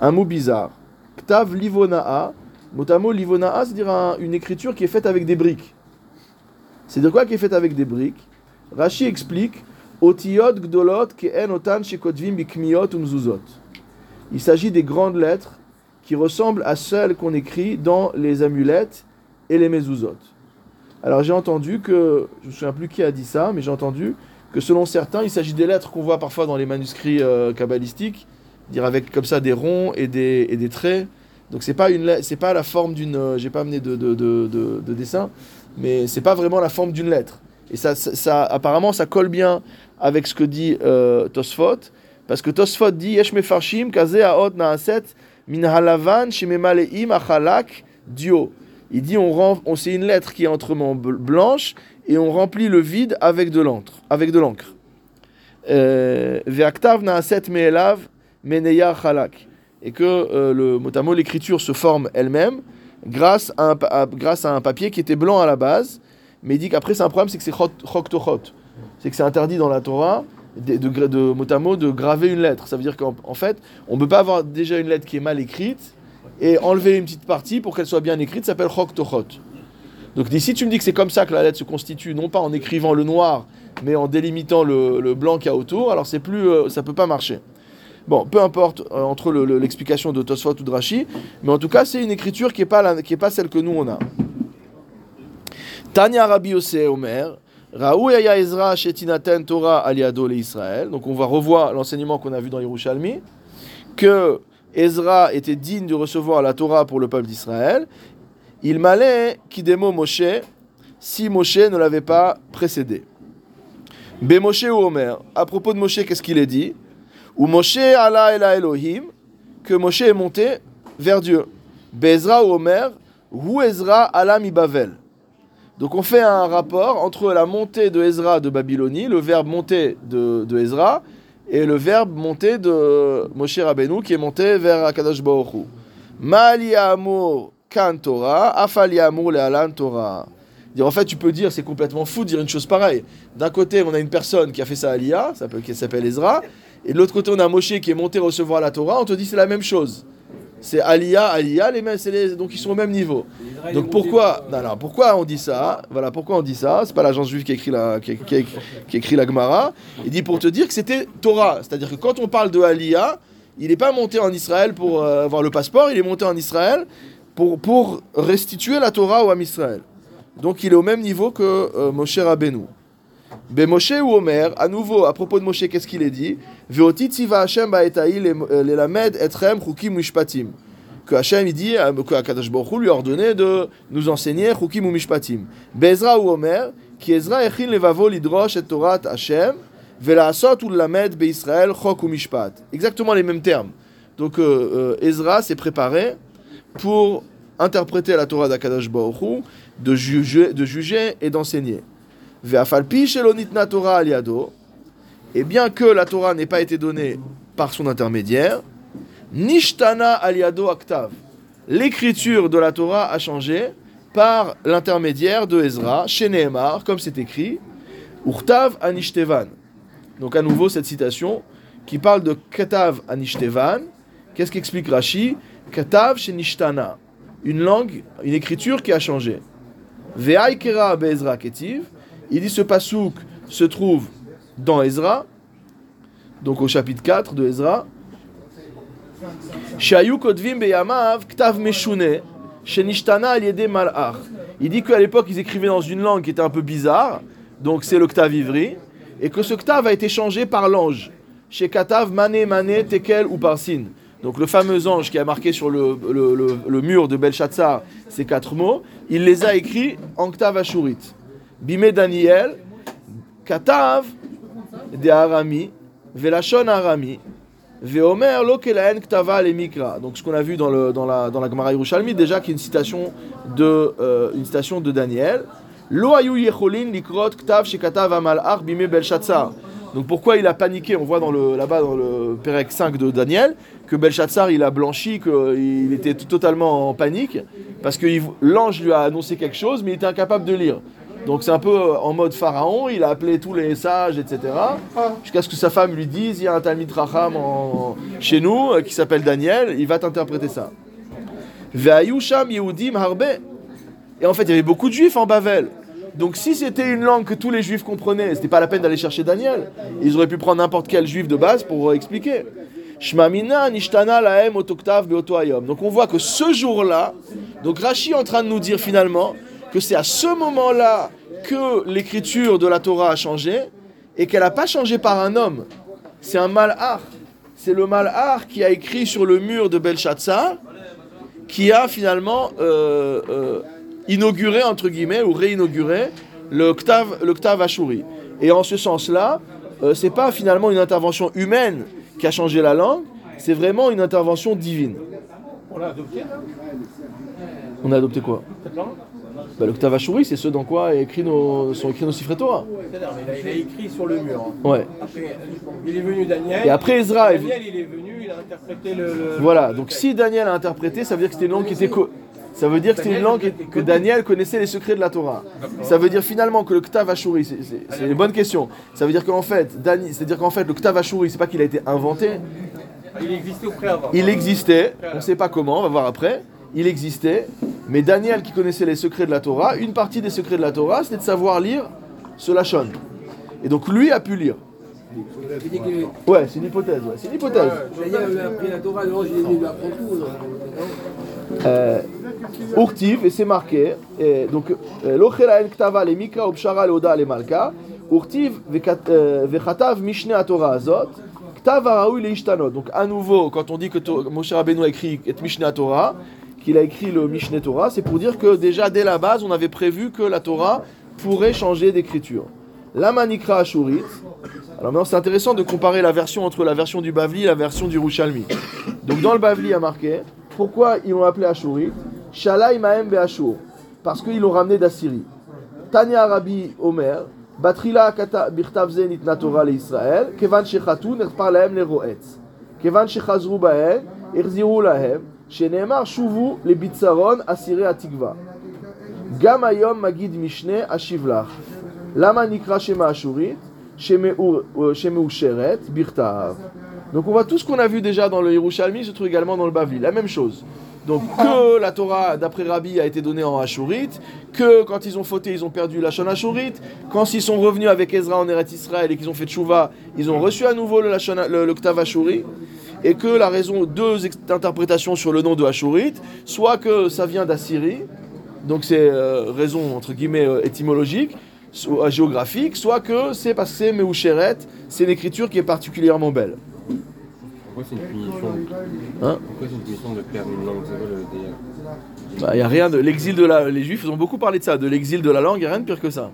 Un mot bizarre. Ktav Livonaa. Motamo Livonaa, c'est-à-dire un- une écriture qui est faite avec des briques. C'est-à-dire quoi qui est faite avec des briques? Rashi explique Otiyot gdolot ke'en otan bikmiot umzuzot. Il s'agit des grandes lettres qui ressemblent à celles qu'on écrit dans les amulettes et les mezuzot. Alors j'ai entendu que, je me souviens plus qui a dit ça, mais j'ai entendu que selon certains, il s'agit des lettres qu'on voit parfois dans les manuscrits euh, kabbalistiques, dire avec comme ça des ronds et des, et des traits. Donc c'est pas une, c'est pas la forme d'une, euh, j'ai pas amené de, de, de, de- de dessin, mais c'est pas vraiment la forme d'une lettre. Et ça, ça, apparemment, ça colle bien avec ce que dit euh, Tosfot, parce que Tosfot dit Yesh mefarshim kaze haot naaset min halavan achalak dio. Il dit on, rem- on c'est une lettre qui est entièrement bl- blanche et on remplit le vide avec de l'encre, avec de l'encre. Euh. Et que euh, le mot à mot, l'écriture se forme elle-même grâce à, un, papier qui était blanc à la base mais il dit qu'après c'est un problème, c'est que c'est tochot. C'est que c'est interdit dans la Torah de, mot à mot de graver une lettre. Ça veut dire qu'en en fait, on ne peut pas avoir déjà une lettre qui est mal écrite et enlever une petite partie pour qu'elle soit bien écrite, ça s'appelle tochot. Donc d'ici, tu me dis que c'est comme ça que la lettre se constitue, non pas en écrivant le noir, mais en délimitant le, blanc qu'il y a autour, alors c'est plus, euh, ça peut pas marcher. Bon, peu importe euh, entre le- le- l'explication de Tosfot ou de Rashi, mais en tout cas, c'est une écriture qui n'est pas, pas celle que nous on a. Tanya Rabbi Yosef Omer, Raou Ezra Shetinaten Torah Aliado le Israël. Donc on va revoir l'enseignement qu'on a vu dans Yerushalmi, que Ezra était digne de recevoir la Torah pour le peuple d'Israël. Il m'allait Kidemo Moshe si Moshe ne l'avait pas précédé. Be Moshe ou Omer, à propos de Moshe, qu'est-ce qu'il est dit? Ou Moshe Allah Ela Elohim, que Moshe est monté vers Dieu. Bezra ou Omer, ou Ezra Allah Bavel. Donc on fait un rapport entre la montée de Ezra de Babylonie, le verbe monter de, Ezra, et le verbe monter de Moshe Rabbeinu qui est monté vers Akadosh Baruch Hu. Mali kan Torah, afali Amur le Alan Torah. Dire, En fait, tu peux dire, c'est complètement fou de dire une chose pareille. D'un côté, on a une personne qui a fait ça à peut- qui s'appelle Ezra, et de l'autre côté, on a Moshe qui est monté recevoir la Torah, on te dit c'est la même chose. C'est Aliyah, Aliyah, les mêmes, donc ils sont au même niveau. Donc pourquoi, pourquoi on dit ça? Voilà, pourquoi on dit ça? C'est pas l'agence juive qui écrit la, qui, écrit la Gemara. Il dit pour te dire que c'était Torah, c'est-à-dire que quand on parle de Aliyah, il n'est pas monté en Israël pour euh, avoir le passeport, il est monté en Israël pour, pour restituer la Torah au Ham Israël. Donc il est au même niveau que euh, Moshe Rabbeinu. Ben Moshe ou Omer, à nouveau, à propos de Moshe, qu'est-ce qu'il est dit? Mishpatim. Que Hashem, il dit, euh, que Akadosh Baruch lui a ordonné de nous enseigner chukim ou mishpatim. Bezra ou Omer, qui Ezra echin levavo lidrosh et Torah Hashem, ve'la'asot ou lamed be'Israël chok ou mishpat. Exactement les mêmes termes. Donc euh, euh, Ezra s'est préparé pour interpréter la Torah d'Akadosh Baruch de juger, de juger et d'enseigner. Ve'afalpi shelonitna Torah aliado, et bien que la Torah n'ait pas été donnée par son intermédiaire, nishtana aliado aktav, l'écriture de la Torah a changé par l'intermédiaire de Ezra, chez Nehemar, comme c'est écrit, Urtav Anishdevan. Donc à nouveau cette citation qui parle de Katav Anishdevan. Qu'est-ce qu'explique Rashi? Katav chez Nishtana. Une langue, une écriture qui a changé. Ve'aikera be'ezra ketiv. Il dit ce pasouk se trouve dans Ezra, donc au chapitre 4 de Ezra. Shayu kodvim beyamav ktav meshune shenishtana al malach. Il dit qu'à l'époque ils écrivaient dans une langue qui était un peu bizarre, donc c'est le ktav ivri, et que ce ktav a été changé par l'ange. Chez katav mane mane tekel ou parsin. Donc le fameux ange qui a marqué sur le, mur de Belshazzar ces quatre mots, il les a écrits en ktav ashurit. Bime Daniel, katav de Arami, velashon Arami, veomer lo kelaen ktava le mikra. Donc ce qu'on a vu dans, la, dans la déjà qui est une citation de, euh, une citation de Daniel. Lo yecholin likrot ktav shekatav amalach bime Belshazzar. Donc pourquoi il a paniqué? On voit dans le, là-bas dans le Pérec 5 de Daniel que Belshazzar il a blanchi, qu'il était totalement en panique parce que l'ange lui a annoncé quelque chose mais il était incapable de lire. Donc c'est un peu euh, en mode pharaon, il a appelé tous les sages, etc. Jusqu'à ce que sa femme lui dise, il y a un Talmid Racham en- chez nous euh, qui s'appelle Daniel, il va t'interpréter ça. Et en fait, il y avait beaucoup de juifs en Bavel. Donc si c'était une langue que tous les juifs comprenaient, c'était pas la peine d'aller chercher Daniel. Ils auraient pu prendre n'importe quel juif de base pour euh, expliquer. Shmamina nishtana lahem otoktav beoto hayom. Donc on voit que ce jour-là, donc Rashi est en train de nous dire finalement que c'est à ce moment-là que l'écriture de la Torah a changé et qu'elle n'a pas changé par un homme. C'est un malhar. C'est le malhar qui a écrit sur le mur de Belshazzar qui a finalement euh, euh, inauguré, entre guillemets, ou réinauguré Ktav Ashuri. Et en ce sens-là, euh, c'est pas finalement une intervention humaine qui a changé la langue, c'est vraiment une intervention divine. On l'a adopté là On a adopté quoi bah, c'est ce dans quoi est écrit nos, sont écrits nos Sifrei Torah. Il a, écrit sur le mur. hein. Ouais. Après, il est venu Daniel. Et après Ezra. Daniel, il est venu, il a interprété le. le- Voilà, donc si Daniel a interprété, ça veut dire que c'était une langue qui était, co- Ça veut dire que c'est une Daniel langue que. Daniel connaissait les secrets de la Torah. Ça veut dire finalement que le Ktav Ashuri, c'est- une bonne question. Ça veut dire qu'en fait, c'est-à-dire qu'en fait, le Ktav Ashuri, c'est pas qu'il a été inventé, Il existait au préalable. il existait, on ne sait pas comment, on va voir après, il existait, mais Daniel qui connaissait les secrets de la Torah, une partie des secrets de la Torah, c'était de savoir lire ce Lachon. Et donc lui a pu lire. Ouais, c'est une hypothèse, ouais, c'est une hypothèse. Daniel avait appris la Torah, alors il est venu lui apprendre tout. Euh, Urtiv, et c'est marqué, et donc, euh, Lochelaen Ktava le Mikra Upshara le Oda le Malka, Urtiv vekat- euh, vechatav Mishne Torah Azot, Ktava Raoui le Ishtanot. Donc à nouveau, quand on dit que Moshe Rabbeinu a écrit et Mishne Torah, qu'il a écrit le Mishne Torah, c'est pour dire que déjà dès la base, on avait prévu que la Torah pourrait changer d'écriture. La Manikra Ashurit, alors maintenant c'est intéressant de comparer la version entre la version du Bavli et la version du Rouchalmi. Donc dans le Bavli, il y a marqué pourquoi ils l'ont appelé Ashuri? Shalai Mahem Beashur. Parce qu'ils l'ont ramené d'Assyrie. Tanya Arabi Omer. Batrila Birtav Zenit Natora le Israël. Kevan Shechatun Erpalahem le Roetz. Kevan Shechazru Bahen. Erziru Lahem. Shenemar Shuvu le Bitsaron Assyrie Atikva. Gamayom, Magid Mishne Ashivlach. Lama Nikra Shema Ashurite. Shemeusheret euh, Birtav. Donc on voit tout ce qu'on a vu déjà dans le Yerushalmi se trouve également dans le Bavli, la même chose. Donc que la Torah d'après Rabbi a été donnée en Ashurite, que quand ils ont fauté ils ont perdu la Shon Ashurite, quand ils sont revenus avec Ezra en Eretz Israël et qu'ils ont fait Tchouva, ils ont reçu à nouveau le, Lashon- le, le Ktav Ashuri, et que la raison, deux interprétations sur le nom de Ashurite, soit que ça vient d'Assyrie, donc c'est euh, raison entre guillemets euh, étymologique, soit géographique, soit que c'est parce que c'est Meoucheret, c'est une écriture qui est particulièrement belle. Pourquoi c'est une punition Hein Pourquoi c'est une punition de perdre une langue C'est quoi le délire Il Bah, y a rien de l'exil de la, les Juifs ont beaucoup parlé de ça, de l'exil de la langue, il y a rien de pire que ça.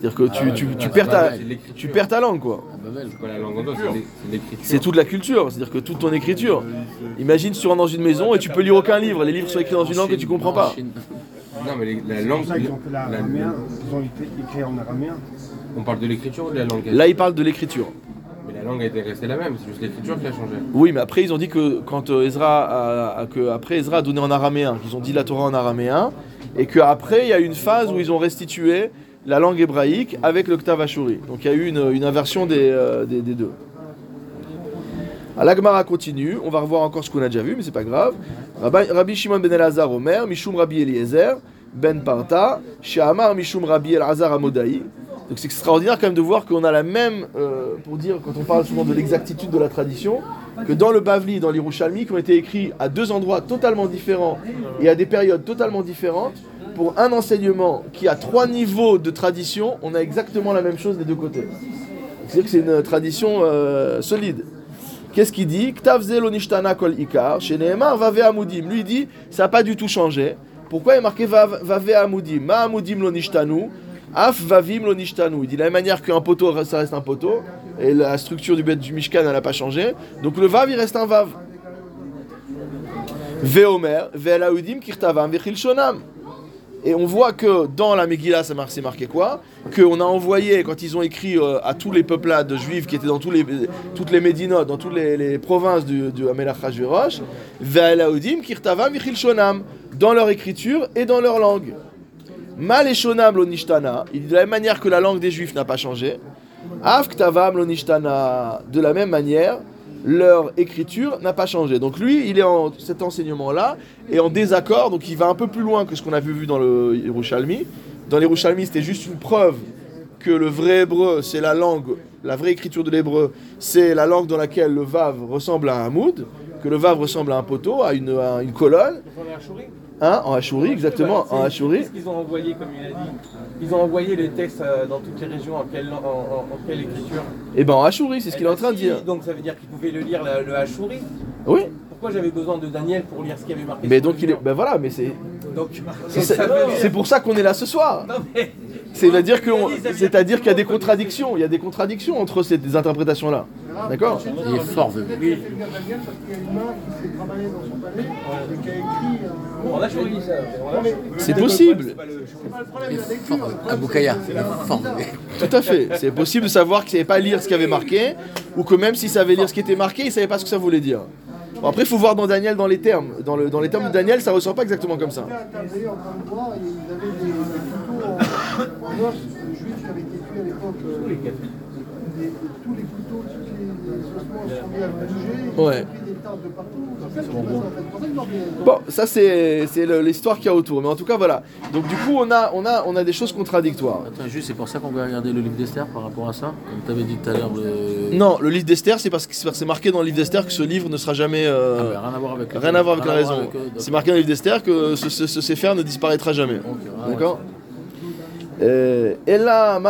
C'est-à-dire que tu, tu, tu perds ta, tu perds ta langue quoi. C'est quoi la langue en toi C'est l'é- c'est l'écriture. C'est toute la culture, c'est-à-dire que toute ton écriture. Imagine si tu rentres dans une maison et tu peux lire aucun livre, les livres sont écrits dans une langue que tu comprends pas. Non, mais les- la langue. C'est pour ça qu'ils ont fait la- l'araméen, ils ont été écrit en araméen. On parle de l'écriture ou de la langue Là il parle de l'écriture. La langue été restée la même, c'est juste l'écriture qui a changé. Oui, mais après ils ont dit que quand euh, Ezra a, que après Ezra a donné en araméen, qu'ils ont dit la Torah en araméen, et qu'après il y a une phase où ils ont restitué la langue hébraïque avec le Ktav Ashuri. Donc il y a eu une, inversion des, euh, des, des deux. L'Agmara continue, on va revoir encore ce qu'on a déjà vu, mais c'est pas grave. Rabbi, Shimon ben Elazar Omer, Mishum Rabbi Eliezer, Ben Parta, Shamar Mishum Rabbi Elazar Amodai. Donc c'est extraordinaire quand même de voir qu'on a la même, euh, pour dire, quand on parle souvent de l'exactitude de la tradition, que dans le Bavli dans l'Irushalmi, qui ont été écrits à deux endroits totalement différents et à des périodes totalement différentes, pour un enseignement qui a trois niveaux de tradition, on a exactement la même chose des deux côtés. C'est-à-dire que c'est une tradition euh, solide. Qu'est-ce qu'il dit? Lui dit, ça n'a pas du tout changé. Pourquoi il est marqué vav- vave amudim? Ma nishtanu, af vavim lo. Il dit de la même manière qu'un poteau, ça reste un poteau, et la structure du bête du Mishkan, n'a pas changé. Donc le vav, il reste un vav. Veomer, ve'elaudim kirtavam ve'chilshonam. Et on voit que dans la Megillah, ça c'est marqué quoi? Qu'on a envoyé, quand ils ont écrit euh, à tous les peuplades juifs qui étaient dans toutes les médinotes, dans toutes les, provinces du, du Amelach dans leur écriture et dans leur langue. Mal et shonam lo nishtana, il dit de la même manière que la langue des juifs n'a pas changé. Av ktavam lo nishtana, de la même manière, leur écriture n'a pas changé. Donc lui, il est en cet enseignement-là est en désaccord, donc il va un peu plus loin que ce qu'on a vu dans le Yerushalmi. Dans l'Yerushalmi, c'était juste une preuve que le vrai hébreu, c'est la langue, la vraie écriture de l'hébreu, c'est la langue dans laquelle le vav ressemble à un moud, que le vav ressemble à un poteau, à une colonne, Hein, en hachouri, exactement, en hachouri. Qu'est-ce qu'ils ont envoyé, comme il a dit Ils ont envoyé les textes euh, dans toutes les régions, en quelle, en, en- en quelle écriture Et ben en hachouri, c'est ce qu'il est en train de dire. Donc ça veut dire qu'ils pouvaient le lire, le, le Hachouri. Oui, Pourquoi j'avais besoin de Daniel pour lire ce qu'il avait marqué mais donc il est, ben voilà, mais c'est, Donc, [LAUGHS] c'est, pour ça qu'on est là ce soir. Non mais... C'est-à-dire c'est-à-dire qu'il y a des contradictions, il y a des contradictions entre ces des interprétations-là. D'accord? Il est fort, qu'il a Chouri. C'est possible, Aboukaya. tout à fait. C'est possible de savoir qu'il ne savait pas lire ce qui avait marqué, ou que même s'il savait lire ce qui était marqué, il ne savait pas ce que ça voulait dire. Après, il faut voir dans Daniel, dans les termes. Dans, le, dans les termes de Daniel, ça ressort pas exactement comme ça. Bien- Bon, ça c'est l'histoire qu'il y a autour. Mais en tout cas, voilà. Donc du coup, on a, on a, on a des choses contradictoires. Attends, juste, c'est pour ça qu'on va regarder le livre d'Esther par rapport à ça Comme tu avais dit tout à l'heure, le. Non, le livre d'Esther, c'est parce que c'est marqué dans le livre d'Esther que ce livre ne sera jamais... euh, Ah, rien à voir avec Rien à voir avec la raison. euh, C'est marqué dans le livre d'Esther que ce, ce, ce Sefer ne disparaîtra jamais. Ah ouais. D'accord Et là, Mani Mekayem et Mishnah. Alors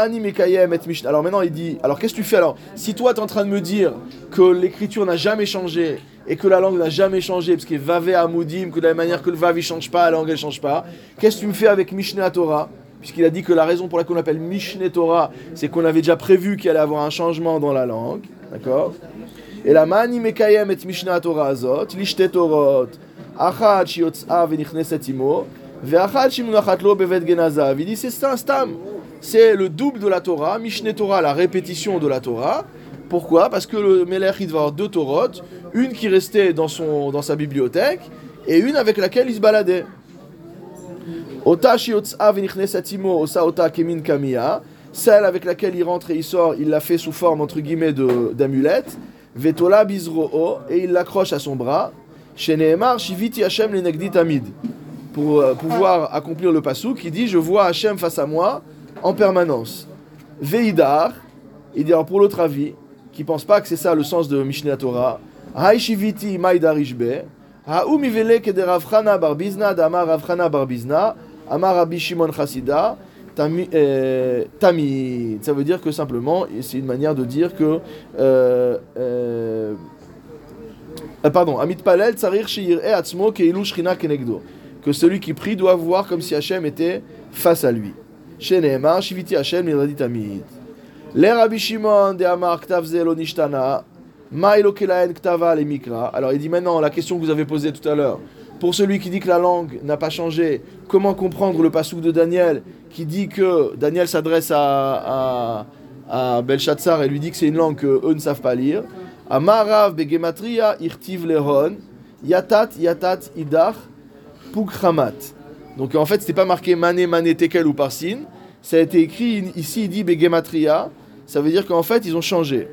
maintenant, il dit Alors qu'est-ce que tu fais alors Si toi, tu es en train de me dire que l'écriture n'a jamais changé et que la langue n'a jamais changé, parce qu'il Vavé Amoudim, que de la même manière que le Vav il change pas, la langue elle change pas, qu'est-ce que tu me fais avec Mishnah Torah Puisqu'il a dit que la raison pour laquelle on appelle Mishneh Torah, c'est qu'on avait déjà prévu qu'il allait avoir un changement dans la langue. D'accord Et la Mani Mekayem et Mishnah Torah Azot, Lishte Torot, Achat Shiotza Venichneset Imo, Il dit c'est ça, Stam. C'est le double de la Torah, Mishneh Torah, la répétition de la Torah. Pourquoi? Parce que le Melech il va avoir deux Torot, une qui restait dans, son, dans sa bibliothèque et une avec laquelle il se baladait. Celle avec laquelle il rentre et il sort, il l'a fait sous forme entre guillemets d'amulette. Vetola et il l'accroche à son bras. Sheneemar shiviti Hashem lenegdi tamid. Pour euh, pouvoir accomplir le pasuk, qui dit Je vois Hashem face à moi en permanence. Veidar, il dit alors pour l'autre avis, qui pense pas que c'est ça le sens de Mishneh Torah, Hai shiviti maïda rishbe, Ha'u mivele kede Rav Chana bar Bizna, d'Amar Rav Chana bar Bizna, Amar Rabbi Shimon Chassida, Tami- euh, Tamid. Ça veut dire que simplement, c'est une manière de dire que. euh, pardon, Amit Palel, Tsarir Shir E Atzmo Keilu Shrina Kenegdo. Que celui qui prie doit voir comme si Hachem était face à lui. Alors il dit maintenant la question que vous avez posée tout à l'heure. Pour celui qui dit que la langue n'a pas changé, comment comprendre le passouk de Daniel qui dit que Daniel s'adresse à, à, à Belshazzar et lui dit que c'est une langue qu'eux ne savent pas lire? Amarav Begematria Irtiv Leron, Yatat Yatat Idach Pukramat. Donc en fait, c'était pas marqué Mané Mané Tekel ou Parsin. Ça a été écrit ici, il dit Begematria. Ça veut dire qu'en fait, ils ont changé.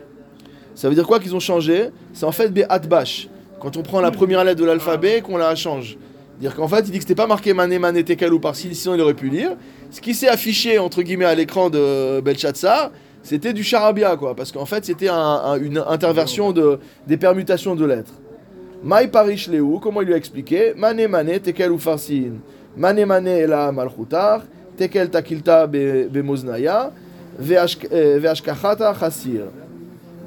Ça veut dire quoi qu'ils ont changé? C'est en fait Be'atbash. Quand on prend la première lettre de l'alphabet, qu'on la change. Dire qu'en fait, il dit que c'était pas marqué Mané Mané Tekel ou Parsin, sinon il aurait pu lire. Ce qui s'est affiché entre guillemets à l'écran de Belshazzar, c'était du charabia, quoi. Parce qu'en fait, c'était un- un- une interversion de, des permutations de lettres. Maï Parish Léou, comment il lui a expliqué Mané Mané Tekel ou Farsin. Mané Mané la Malchutar. Tekel Takilta be be Moznaya. Ve'ashk- euh, Ve'ashkachata Chassir.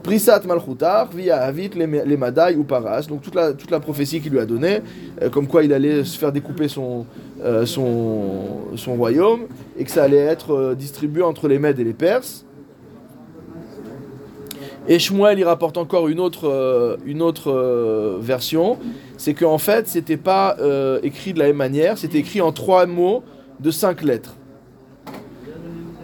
Prisat Malchutar, via Havit, les les Madaï ou Paras. Donc toute la, toute la prophétie qu'il lui a donnée, euh, comme quoi il allait se faire découper son, euh, son, son royaume et que ça allait être euh, distribué entre les Mèdes et les Perses. Et Shmuel il rapporte encore une autre, euh, une autre euh, version, c'est qu'en fait c'était pas euh, écrit de la même manière, c'était écrit en trois mots de cinq lettres.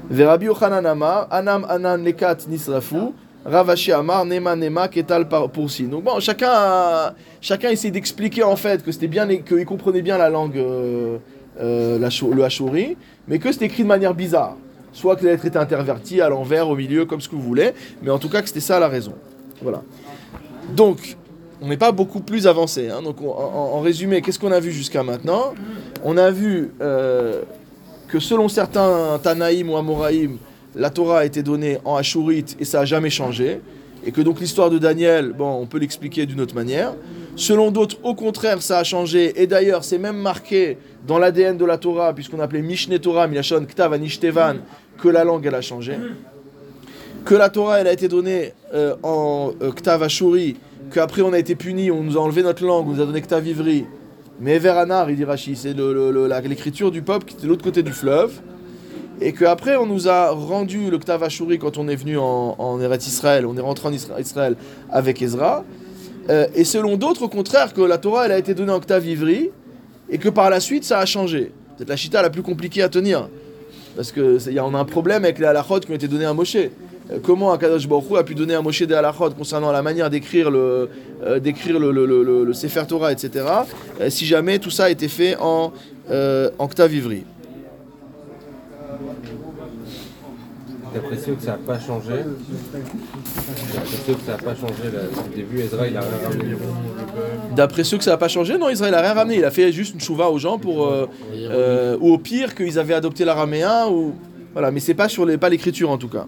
Verabi Yochanan Amar, Anam Anan Lekat Nisrafu, Ravashi Amar, Nema Nema Ketal Poursi. Donc bon, chacun, chacun essaie d'expliquer en fait que c'était bien, qu'il comprenait bien la langue, le Hachori, mais que c'était écrit de manière bizarre. Soit que les lettres étaient interverties à l'envers, au milieu, comme ce que vous voulez, mais en tout cas que c'était ça la raison. Voilà. Donc, on n'est pas beaucoup plus avancé. hein. Donc, on- en, en résumé, qu'est-ce qu'on a vu jusqu'à maintenant? On a vu euh, que selon certains Tanaïm ou Amoraïm, la Torah a été donnée en Ashurite et ça n'a jamais changé. Et que donc l'histoire de Daniel, bon, on peut l'expliquer d'une autre manière. Selon d'autres, au contraire, ça a changé. Et d'ailleurs, c'est même marqué dans l'ADN de la Torah, puisqu'on appelait Mishneh Torah, Milachon Ktav Anishdevan, que la langue, elle a changé. Que la Torah, elle a été donnée euh, en euh, Ktav Ashuri, qu'après on a été puni, on nous a enlevé notre langue, on nous a donné Ktav Ivri. Mais Veranar, il dit Rashi, c'est l'écriture du peuple qui était de l'autre côté du fleuve. Et qu'après, on nous a rendu le Ktav Ashuri quand on est venu en, en Eretz Israël, on est rentré en Isra- Israël avec Ezra. Euh, et selon d'autres, au contraire, que la Torah, elle a été donnée en Ktav Ivri, et que par la suite, ça a changé. C'est la chita la plus compliquée à tenir. Parce que a- un problème avec les halachot qui ont été donnés à Moshe. euh, comment Akadosh Baruch a pu donner à Moshe des halachot concernant la manière d'écrire le, euh, Sefer Torah, etc. euh, si jamais tout ça a été fait en, en octave ivri? D'après ceux que ça n'a pas changé, d'après ceux que ça n'a pas changé là, au début, Ezra il a rien ramené. D'après ceux que ça n'a pas changé, non, Israël n'a rien ramené. Il a fait juste une chouva aux gens pour. euh, euh, ou au pire, qu'ils avaient adopté l'araméen. Ou... Voilà, mais c'est pas sur les, pas l'écriture en tout cas.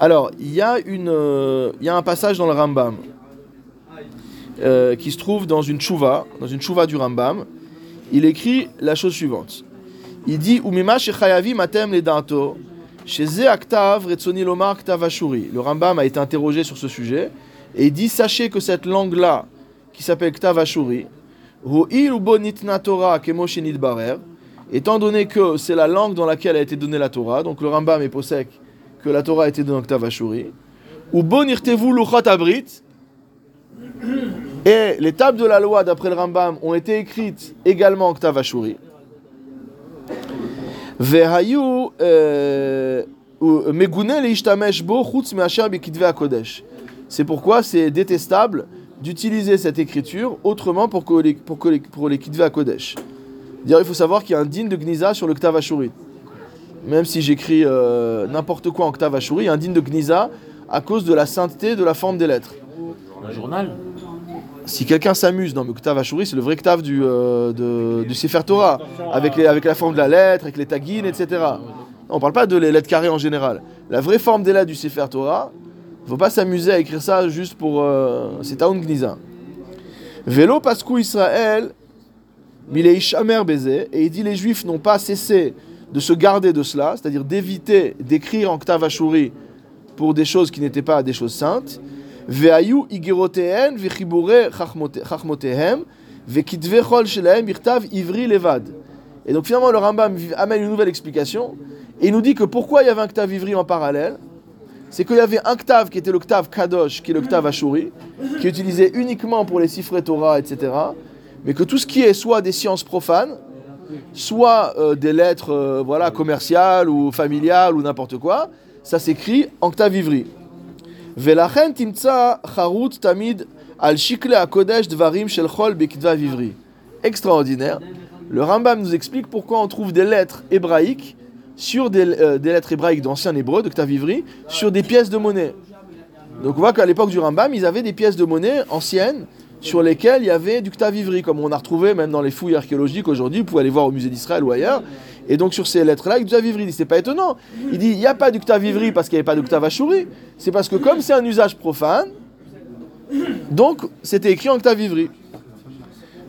Alors, il y, a une, euh, y a un passage dans le Rambam euh, qui se trouve dans une chouva, dans une chouva du Rambam. Il écrit la chose suivante. Il dit Umima matem le ashuri. Le Rambam a été interrogé sur ce sujet et il dit Sachez que cette langue-là, qui s'appelle Ktav Ashuri, étant donné que c'est la langue dans laquelle a été donnée la Torah, donc le Rambam est possèque que la Torah a été donnée en Ktav Ashuri, ou bo nirtevu luchot abrit, et les tables de la loi, d'après le Rambam, ont été écrites également en Ktav Ashuri. Vehayu euh, ou- megune leishtamesh bo chutz me'asher bekitve C'est pourquoi c'est détestable d'utiliser cette écriture autrement pour, les, pour, les, pour les Kodesh. Dire, il faut savoir qu'il y a un din de Gniza sur le Ktav. Même si j'écris euh, n'importe quoi en Ktav il y a un din de Gniza à cause de la sainteté de la forme des lettres. Journal? Si quelqu'un s'amuse dans le Ktav Ashuri, c'est le vrai Ktav du, euh, du Sefer Torah, avec, la forme de la lettre, avec les tagines, etc. On parle pas de les lettres carrées en général. La vraie forme des lettres du Sefer Torah, faut pas s'amuser à écrire ça juste pour. euh, c'est Taoun Gniza. Vélo Pascou Israël, Milei Shamer Bézé, et il dit les Juifs n'ont pas cessé de se garder de cela, c'est-à-dire d'éviter d'écrire en Ktav Ashuri pour des choses qui n'étaient pas des choses saintes. Et donc finalement le Rambam amène une nouvelle explication et il nous dit que pourquoi il y avait un Ktav ivri en parallèle? C'est qu'il y avait un Ktav qui était le Ktav Kadosh, qui est le Ktav Ashuri, qui est utilisé uniquement pour les chiffres Torah, etc. Mais que tout ce qui est soit des sciences profanes, soit euh, des lettres euh, voilà, commerciales ou familiales ou n'importe quoi, ça s'écrit en Ktav Ivri. Extraordinaire. Le Rambam nous explique pourquoi on trouve des lettres hébraïques sur des, euh, lettres hébraïques d'ancien hébreu, de Ktav Ivri, sur des pièces de monnaie. Donc on voit qu'à l'époque du Rambam, ils avaient des pièces de monnaie anciennes sur lesquelles il y avait du Ktav Ivri, comme on a retrouvé même dans les fouilles archéologiques aujourd'hui, vous pouvez aller voir au musée d'Israël ou ailleurs. Et donc sur ces lettres-là, il y a Ivri. C'est pas étonnant. Il dit, il n'y a pas du Ktav Ivri parce qu'il n'y avait pas de Ktav Ashuri. C'est parce que comme c'est un usage profane, donc c'était écrit en Ktav Ivri.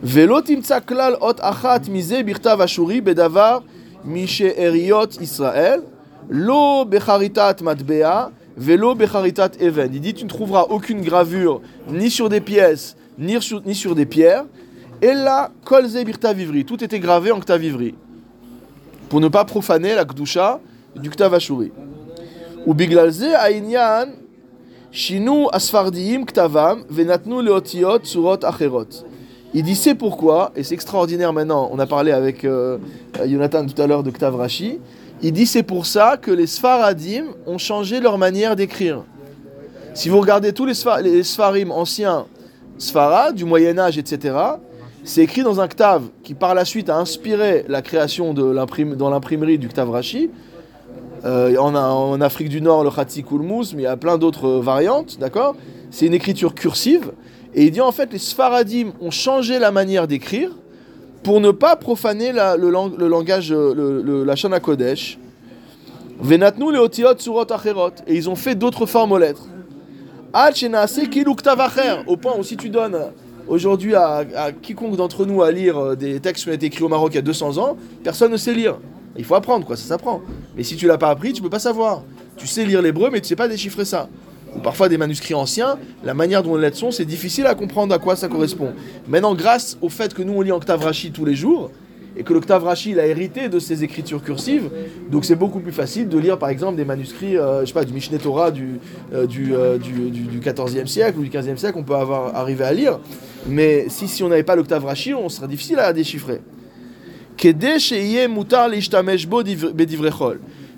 Velo klal ot achat mize birtav ashuri bedavar mishe'eriot Israël lo becharitat matbea velo becharitat even. Il dit tu ne trouveras aucune gravure ni sur des pièces ni sur, ni sur des pierres. Et là, kol ze birtav ivri. Tout était gravé en ktav ivri. Pour ne pas profaner la kdusha du ktav ashuri. Ou shinu asfardiim ktavam venatnu leotiot surot acherot. Il dit c'est pourquoi, et c'est extraordinaire maintenant, on a parlé avec euh, Jonathan tout à l'heure de Ktav Rashi, il dit c'est pour ça que les Sfaradim ont changé leur manière d'écrire. Si vous regardez tous les, Sfa- les Sfarim anciens, Sfara, du Moyen-Âge, etc., c'est écrit dans un Ktav qui par la suite a inspiré la création de dans l'imprimerie du Ktav Rashi. Euh, en, Afrique du Nord, le Khatzik ou le Mousse, mais il y a plein d'autres variantes, d'accord? C'est une écriture cursive. Et il dit en fait, les Sfaradim ont changé la manière d'écrire pour ne pas profaner le, lang- le langage, euh, le, la Shana Kodesh. Venatnu le otiot surot acherot. Et ils ont fait d'autres formes aux lettres. Al. Au point où si tu donnes aujourd'hui à, quiconque d'entre nous à lire euh, des textes qui ont été écrits au Maroc il y a 200 ans, personne ne sait lire. Il faut apprendre, quoi, ça s'apprend. Mais si tu l'as pas appris, tu peux pas savoir. Tu sais lire l'hébreu, mais tu sais pas déchiffrer ça. Ou parfois des manuscrits anciens, la manière dont les lettres sont, c'est difficile à comprendre à quoi ça correspond. Maintenant, grâce au fait que nous on lit en Ktav Rashi tous les jours, et que l'Octave Rachid a hérité de ses écritures cursives. Donc c'est beaucoup plus facile de lire par exemple des manuscrits, euh, je sais pas, du Mishneh Torah du, euh, du, euh, siècle ou du 15e siècle, on peut avoir, arriver à lire. Mais si, si on n'avait pas l'Octave Rachid, on serait difficile à déchiffrer.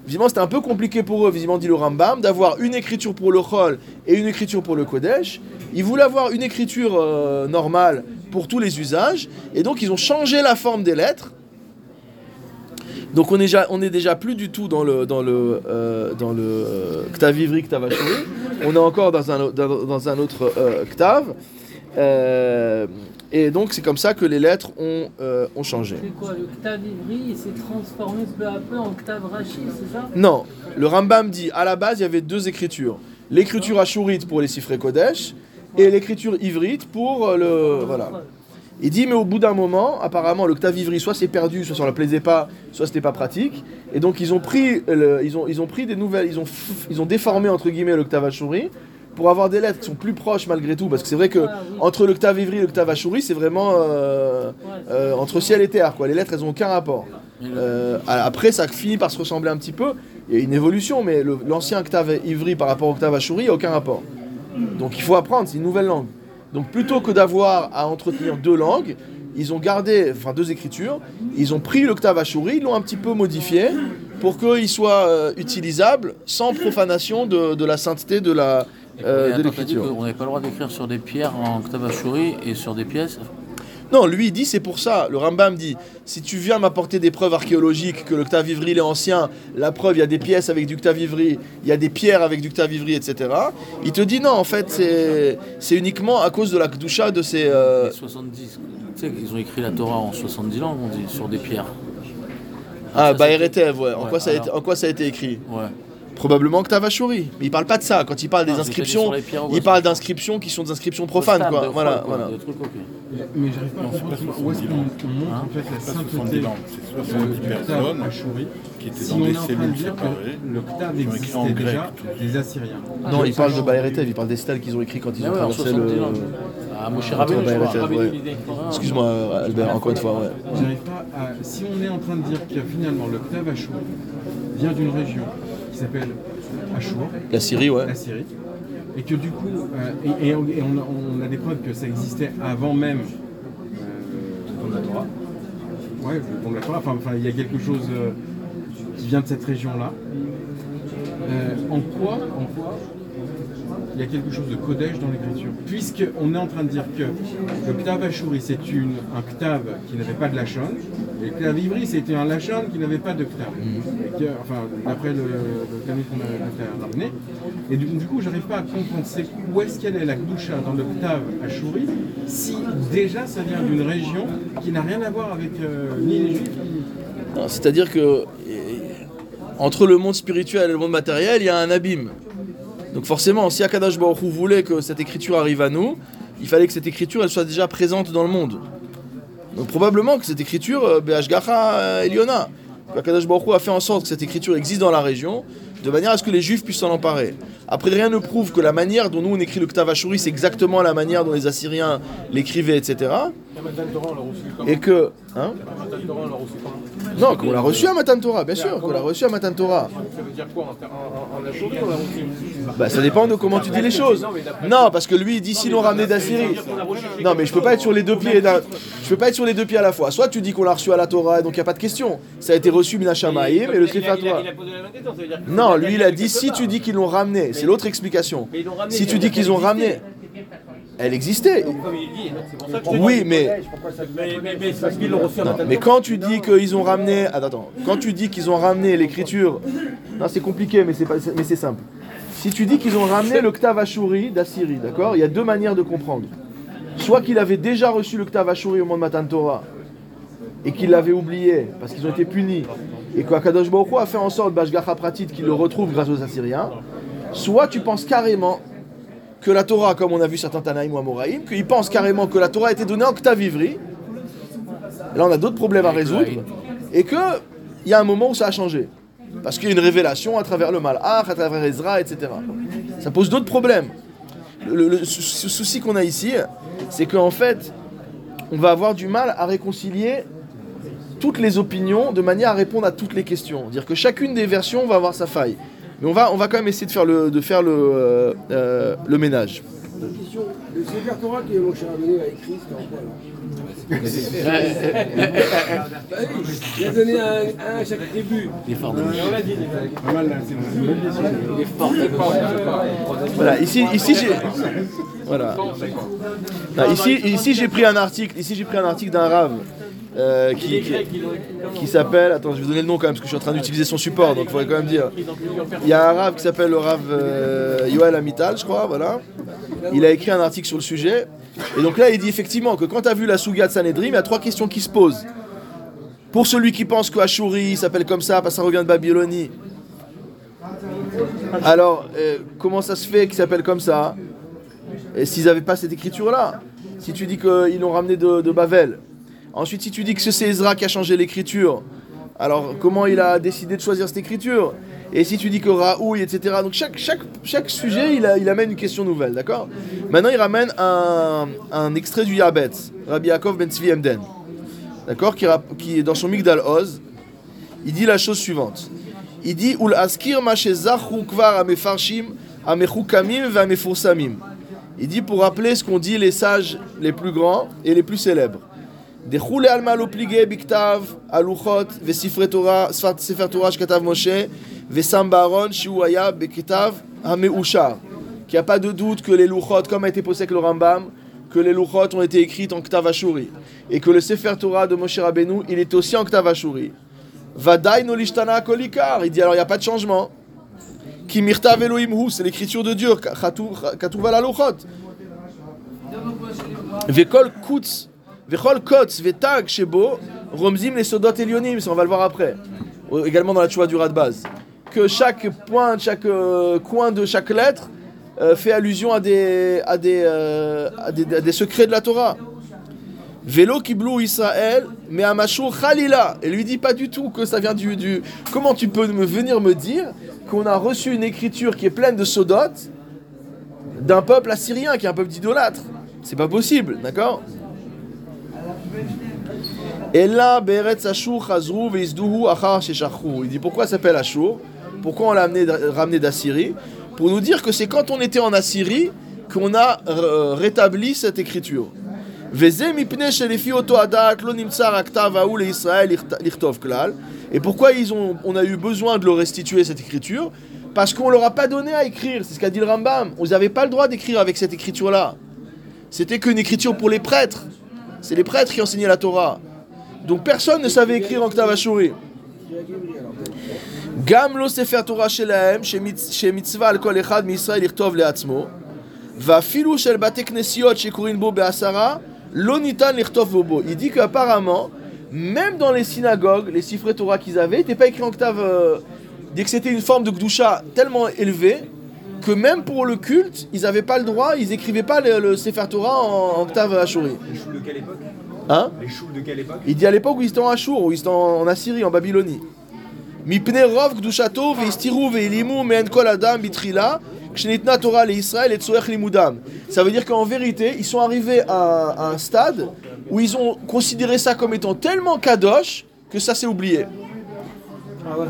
Visiblement, c'était un peu compliqué pour eux, visiblement dit le Rambam, d'avoir une écriture pour le Chol et une écriture pour le Kodesh. Ils voulaient avoir une écriture euh, normale pour tous les usages, et donc ils ont changé la forme des lettres. Donc on est déjà, on est déjà plus du tout dans le dans le euh, dans le euh, Ktav Ivri, Ktav Ashuri. On est encore dans un, dans, dans un autre euh, Ktav. Euh, et donc c'est comme ça que les lettres ont, euh, ont changé. C'est quoi Le Ktav Ivri, s'est transformé peu à peu en Ktav Rashi, c'est ça? Non, le Rambam dit à la base il y avait deux écritures. L'écriture ashurite pour les Sifrei Kodesh et l'écriture ivrite pour euh, le voilà. Il dit mais au bout d'un moment, apparemment le Ktav Ivri soit c'est perdu, soit ça leur plaisait pas, soit c'était pas pratique. Et donc ils ont pris le- ils ont ils ont pris des nouvelles, ils ont ils ont déformé entre guillemets le Ktav Ashuri pour avoir des lettres qui sont plus proches malgré tout parce que c'est vrai que entre le Ktav Ivri et le Ktav Ashuri, c'est vraiment euh, euh, entre ciel et terre quoi. Les lettres elles ont aucun rapport. Euh, après, ça finit par se ressembler un petit peu. Il y a une évolution, mais l'ancien octave ivri par rapport au octave ashuri, il n'y a aucun rapport. Donc il faut apprendre, c'est une nouvelle langue. Donc plutôt que d'avoir à entretenir deux langues, ils ont gardé, enfin deux écritures, ils ont pris l'octave ashuri, ils l'ont un petit peu modifié pour qu'il soit euh, utilisable sans profanation de, de la sainteté de la euh, de l'écriture. qu'on n'avait pas le droit d'écrire sur des pierres en Ktabashuri et sur des pièces Non, lui il dit c'est pour ça. Le Rambam dit si tu viens m'apporter des preuves archéologiques que l'octave ivri il est ancien, la preuve il y a des pièces avec du octave ivri, il y a des pierres avec du octave ivri, etc. Il te dit non, en fait c'est uniquement à cause de la kedusha de ces. euh, Les 70. Tu sais qu'ils ont écrit la Torah en 70 langues, on dit, sur des pierres. Ah, Ça, Baeretev, ouais. En, quoi ça a été, en quoi ça a été écrit? Ouais. Probablement octave ashuri. Mais il parle pas de ça. Quand il parle des Non, inscriptions, il parle d'inscriptions qui sont des inscriptions profanes, quoi. de Voilà, quoi, voilà. Mais j'arrive pas à comprendre où est-ce qu'on on montre en fait la sainteté C'est de 70 Ktav personnes qui étaient si dans des cellules dire que séparées. écrit en existait grec, déjà des Assyriens. Non, il parle de Baeretev, il parle des stèles qu'ils ont écrits quand ils ont traversé 70 le. Ah, Moshe Rabbeinu, ouais. Excuse-moi, Albert, encore une fois, ouais. J'arrive pas à. Si on est en train de dire que finalement le Ktav Ashur vient d'une région s'appelle Ashur, La Syrie, ouais. la Syrie, et que du coup, euh, et, et on, et on a, on a des preuves que ça existait avant même euh, la Torah. Ouais, le la Torah. Enfin, enfin, il y a quelque chose euh, qui vient de cette région-là. Euh, en quoi, en quoi il y a quelque chose de Kodesh dans l'écriture. Puisqu'on est en train de dire que le Ktav Ashuri, c'est une, un Ktav qui n'avait pas de Lachon, et le Ktav Ivri, c'était un Lachon qui n'avait pas de Ktav. Que- enfin, d'après le, Talmud qu'on a, ramené. Et du, du coup, j'arrive pas à comprendre où est-ce qu'elle est la Gdusha dans le Ktav Ashuri, si déjà ça vient d'une région qui n'a rien à voir avec euh, ni les Juifs, ni... C'est-à-dire que entre le monde spirituel et le monde matériel, il y a un abîme. Donc forcément, si Akadash Baruch Hu voulait que cette écriture arrive à nous, il fallait que cette écriture elle soit déjà présente dans le monde. Donc probablement que cette écriture, euh, Be'ashgacha Eliona, Akadash Baruch Hu a fait en sorte que cette écriture existe dans la région, de manière à ce que les Juifs puissent s'en emparer. Après, rien ne prouve que la manière dont nous on écrit le Ktav Ashuri, c'est exactement la manière dont les Assyriens l'écrivaient, etc. Et que... Hein? Non, qu'on l'a reçu à Matan Torah, bien sûr, qu'on l'a reçu à Matan Torah. Ça veut dire quoi En, Bah ça dépend de comment tu dis les choses. Non, parce que lui il dit s'ils l'ont ramené d'Assyrie. Non, mais je peux pas être sur les deux pieds. Je peux pas être sur les deux pieds à la fois. Soit tu dis qu'on l'a reçu à la Torah, et donc il y a pas de question. Ça a été reçu Minashamaïm et le Torah. Veut dire que- Non, lui il a dit si tu dis qu'ils l'ont ramené, c'est l'autre explication. Si tu dis qu'ils ont ramené, elle existait. Dis. Oui, mais Mais, qu'ils Non, quand tu dis qu'ils ont ramené, attends, attends, quand tu dis qu'ils ont ramené l'écriture, non c'est compliqué, mais c'est pas, mais c'est simple. Si tu dis qu'ils ont ramené le Ktav Ashuri d'Assyrie, d'accord, il y a deux manières de comprendre. Soit qu'il avait déjà reçu le Ktav Ashuri au moment de Matan Torah et qu'il l'avait oublié parce qu'ils ont été punis et qu'Akadosh Baruch a fait en sorte Bashgacha Pratit qu'il le retrouve grâce aux Assyriens. Soit tu penses carrément que la Torah, comme on a vu certains Tanaïm ou Amoraïm, qu'ils pensent carrément que la Torah a été donnée en Ktav Ivri. Là, on a d'autres problèmes à résoudre. Et qu'il y a un moment où ça a changé. Parce qu'il y a une révélation à travers le Malach, à travers Ezra, etc. Ça pose d'autres problèmes. Le, le- le sou- sou- souci qu'on a ici, c'est qu'en fait, on va avoir du mal à réconcilier toutes les opinions de manière à répondre à toutes les questions. Dire que chacune des versions va avoir sa faille. Mais on va, on va quand même essayer de faire le, de faire le, euh, euh, le ménage. Une question. Le Sefer Torah que mon cher Rabbeinu a écrit, c'était en quoi alors Bah oui, Il a donné un, à chaque tribu. Il est fort on l'a dit, c'est. Il est fort Voilà, ici, ici j'ai. Voilà. Ici, ici j'ai pris un article. Ici j'ai pris un article d'un rave euh, qui, s'appelle. Attends, je vais vous donner le nom quand même parce que je suis en train d'utiliser son support, donc il faudrait quand même dire. Il y a un rave qui s'appelle le rave euh, Yoel Amital, je crois. Voilà. Il a écrit un article sur le sujet. Et donc là, il dit effectivement que quand tu as vu la Souga de Sanhedrin, il y a trois questions qui se posent. Pour celui qui pense qu'Ashuri s'appelle comme ça parce que ça revient de Babylonie, alors euh, comment ça se fait qu'il s'appelle comme ça? Et s'ils n'avaient pas cette écriture-là? Si tu dis qu'ils l'ont ramené de, Bavel, ensuite si tu dis que c'est Ezra qui a changé l'écriture, alors comment il a décidé de choisir cette écriture? Et si tu dis que Raoui, etc. Donc chaque, chaque, chaque sujet, il, amène une question nouvelle, d'accord? Maintenant, il ramène un, extrait du Yabet, Rabbi Yaakov Ben Tzvi Emden, d'accord? Qui, est dans son Migdal Oz. Il dit la chose suivante. Il dit Ul askir. Il dit pour rappeler ce qu'ont dit les sages les plus grands et les plus célèbres. דחו לעלמא לא פליגי בכתב, הלוחות וספרי תורה, שפת ספר תורה שכתב משה, ושם בארון שהוא היה בכתב המאושר. Qu'il n'y a pas de doute que les louchot, comme a été posé avec le Rambam, que les louchot ont été écrites en Ktav Ashuri. Et que le Sefer Torah de Moshe Rabbeinu, il est aussi en Ktav Ashuri. Vadaï no lishtana kolikar. Il dit alors il n'y a pas de changement. Ki mirtav Elohim hu, c'est l'écriture de Dieu. Katuv al louchot. Vekol kutz, vechol kotz, vetag shebo, romzim les sodot elionim, ça on va le voir après. Également dans la tchoua du Radbaz. Que chaque point, chaque euh, coin de chaque lettre euh, fait allusion à des, euh, à, des, à des secrets de la Torah. Vélo kiblou Israël, mais Amashur Khalila. Et lui dit pas du tout que ça vient du, du. Comment tu peux me venir me dire qu'on a reçu une écriture qui est pleine de sodot d'un peuple assyrien qui est un peuple d'idolâtres C'est pas possible, d'accord? Et là, Beretz Ashur Chazrou Veizduhu Achar Shechachou. Il dit pourquoi s'appelle Ashur Pourquoi on l'a ramené d'Assyrie? Pour nous dire que c'est quand on était en Assyrie qu'on a euh, rétabli cette écriture. Et pourquoi ils ont, on a eu besoin de leur restituer cette écriture? Parce qu'on leur a pas donné à écrire, c'est ce qu'a dit le Rambam. Vous n'avez pas le droit d'écrire avec cette écriture-là. C'était qu'une écriture pour les prêtres. C'est les prêtres qui enseignaient la Torah. Donc personne ne savait écrire en Ktav Ashuri. גם לא ספר תורה שלהם, שמצ- שמצווה על כל אחד מישראל לכתוב לעצמו, ואפילו של בתי כנסיות שקוראים בו בעשרה, לא ניתן לכתוב בו. Il dit qu'apparemment, même dans les synagogues, les sifrei Torah qu'ils avaient n'étaient pas écrits en Ktav. euh, dit que c'était une forme de Gdusha tellement élevée que même pour le culte, ils n'avaient pas le droit, ils écrivaient pas le, le Sefer Torah en, en Ktav Ashuri. Hein Les choules de quelle époque Il dit à l'époque où ils étaient en Achour, où ils étaient en, en Assyrie, en Babylonie. Mipne rov gdushato veistiru veilimu me'en kol adam bitrila kshenitna Torah le Israël et tsoech limudam. Ça veut dire qu'en vérité, ils sont arrivés à, à, un stade où ils ont considéré ça comme étant tellement kadosh que ça s'est oublié. Ah ouais.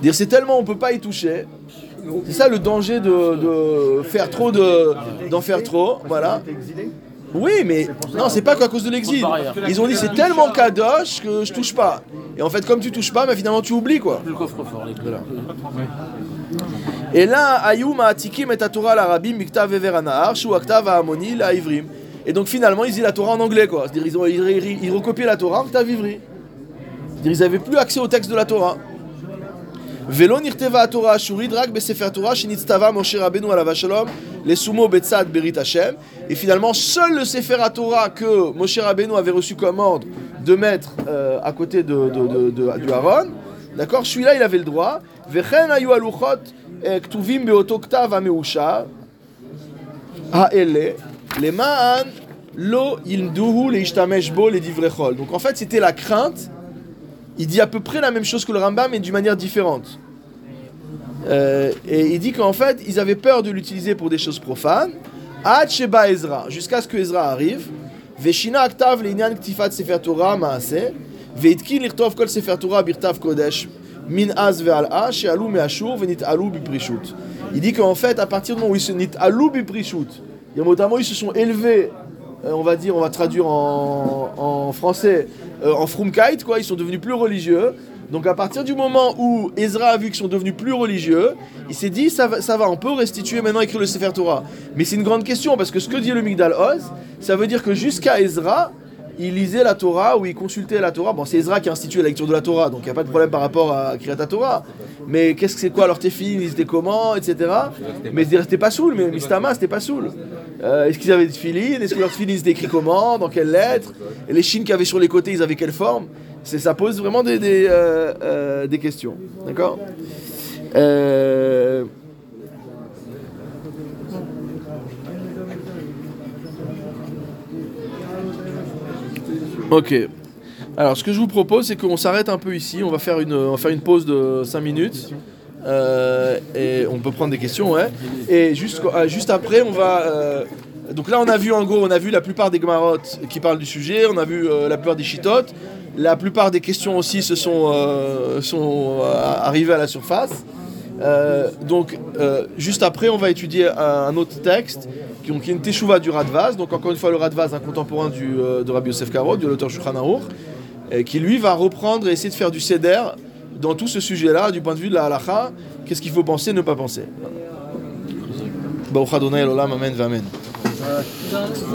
Dire c'est tellement on peut pas y toucher. C'est ça le danger de, de faire trop de d'en faire trop, voilà. Oui, mais non, c'est pas qu'à cause de l'exil. Ils ont dit c'est tellement kadosh que je touche pas. Et en fait, comme tu touches pas, mais finalement tu oublies quoi. Et là, Ayoum a atikim et Torah l'arabim, miktav everanahar, shuaktav la ivrim. Et donc finalement, ils lisent la Torah en anglais quoi. C'est-à-dire ils, ont, ils, ils, la Torah, miktav ivri. C'est-à-dire ils avaient plus accès au texte de la Torah. Velo nirteva Torah ashurit rak besefer Torah shenitztava Moshe Rabbeinu alav shalom les sumo berit Hashem. Et finalement, seul le sefer Torah que Moshe Rabbeinu avait reçu commande de mettre euh, à côté de, de, du Aaron, d'accord, celui-là il avait le droit. Vechen ayu aluchot ktuvim beotoktav ameusha haele lemaan lo yilduhu leishtamesh bo le divrechol. Donc en fait, c'était la crainte il dit à peu près la même chose que le Rambam, mais d'une manière différente. Euh, et il dit qu'en fait, ils avaient peur de l'utiliser pour des choses profanes. Sheba Ezra, jusqu'à ce que Ezra arrive. Veshina aktav l'inyan ktifat sefer Torah maase. Veitkin lirtov kol sefer Torah birtav kodesh. Min az ve'al a, she'alu me'ashur ve'nit alu biprishut. Il dit qu'en fait, à partir du moment où ils se nit alu biprishut, a notamment, ils se sont élevés, on va dire, on va traduire en, français, euh, en Frumkeit, quoi. Ils sont devenus plus religieux. Donc à partir du moment où Ezra a vu qu'ils sont devenus plus religieux, il s'est dit ça va, ça va, on peut restituer maintenant écrire le Sefer Torah. Mais c'est une grande question parce que ce que dit le Migdal Oz, ça veut dire que jusqu'à Ezra, il lisait la Torah ou il consultait la Torah. Bon, c'est Ezra qui a institué la lecture de la Torah, donc il n'y a pas de problème par rapport à Kriyat Torah. Mais qu'est-ce que c'est quoi leur téfilin, ils étaient comment, etc. Mais ils n'étaient pas saoul, mais Mistama, c'était pas saoul. Euh, Est-ce qu'ils avaient des filines Est-ce que leurs filines étaient écrits comment Dans quelles lettres Et les chines qu'il y avait sur les côtés, ils avaient quelle forme Ça pose vraiment des, des, euh, euh, des questions. D'accord? Ok. Alors, ce que je vous propose, c'est qu'on s'arrête un peu ici. On va faire une, faire une pause de 5 minutes. Euh, et on peut prendre des questions, ouais. Et juste, euh, juste après, on va. euh, donc là, on a vu en gros, on a vu la plupart des gmarottes qui parlent du sujet. On a vu la plupart des chitotes. La plupart des questions aussi se sont, sont arrivées à la surface. Euh, donc, euh, juste après, on va étudier un, autre texte qui, est une teshuva du Radvaz. Donc, encore une fois, le Radvaz, un contemporain du, euh, de Rabbi Yosef Karo, de l'auteur Shulchan Aruch, qui lui va reprendre et essayer de faire du seder dans tout ce sujet-là, du point de vue de la halacha. Qu'est-ce qu'il faut penser, ne pas penser? Amen, Amen.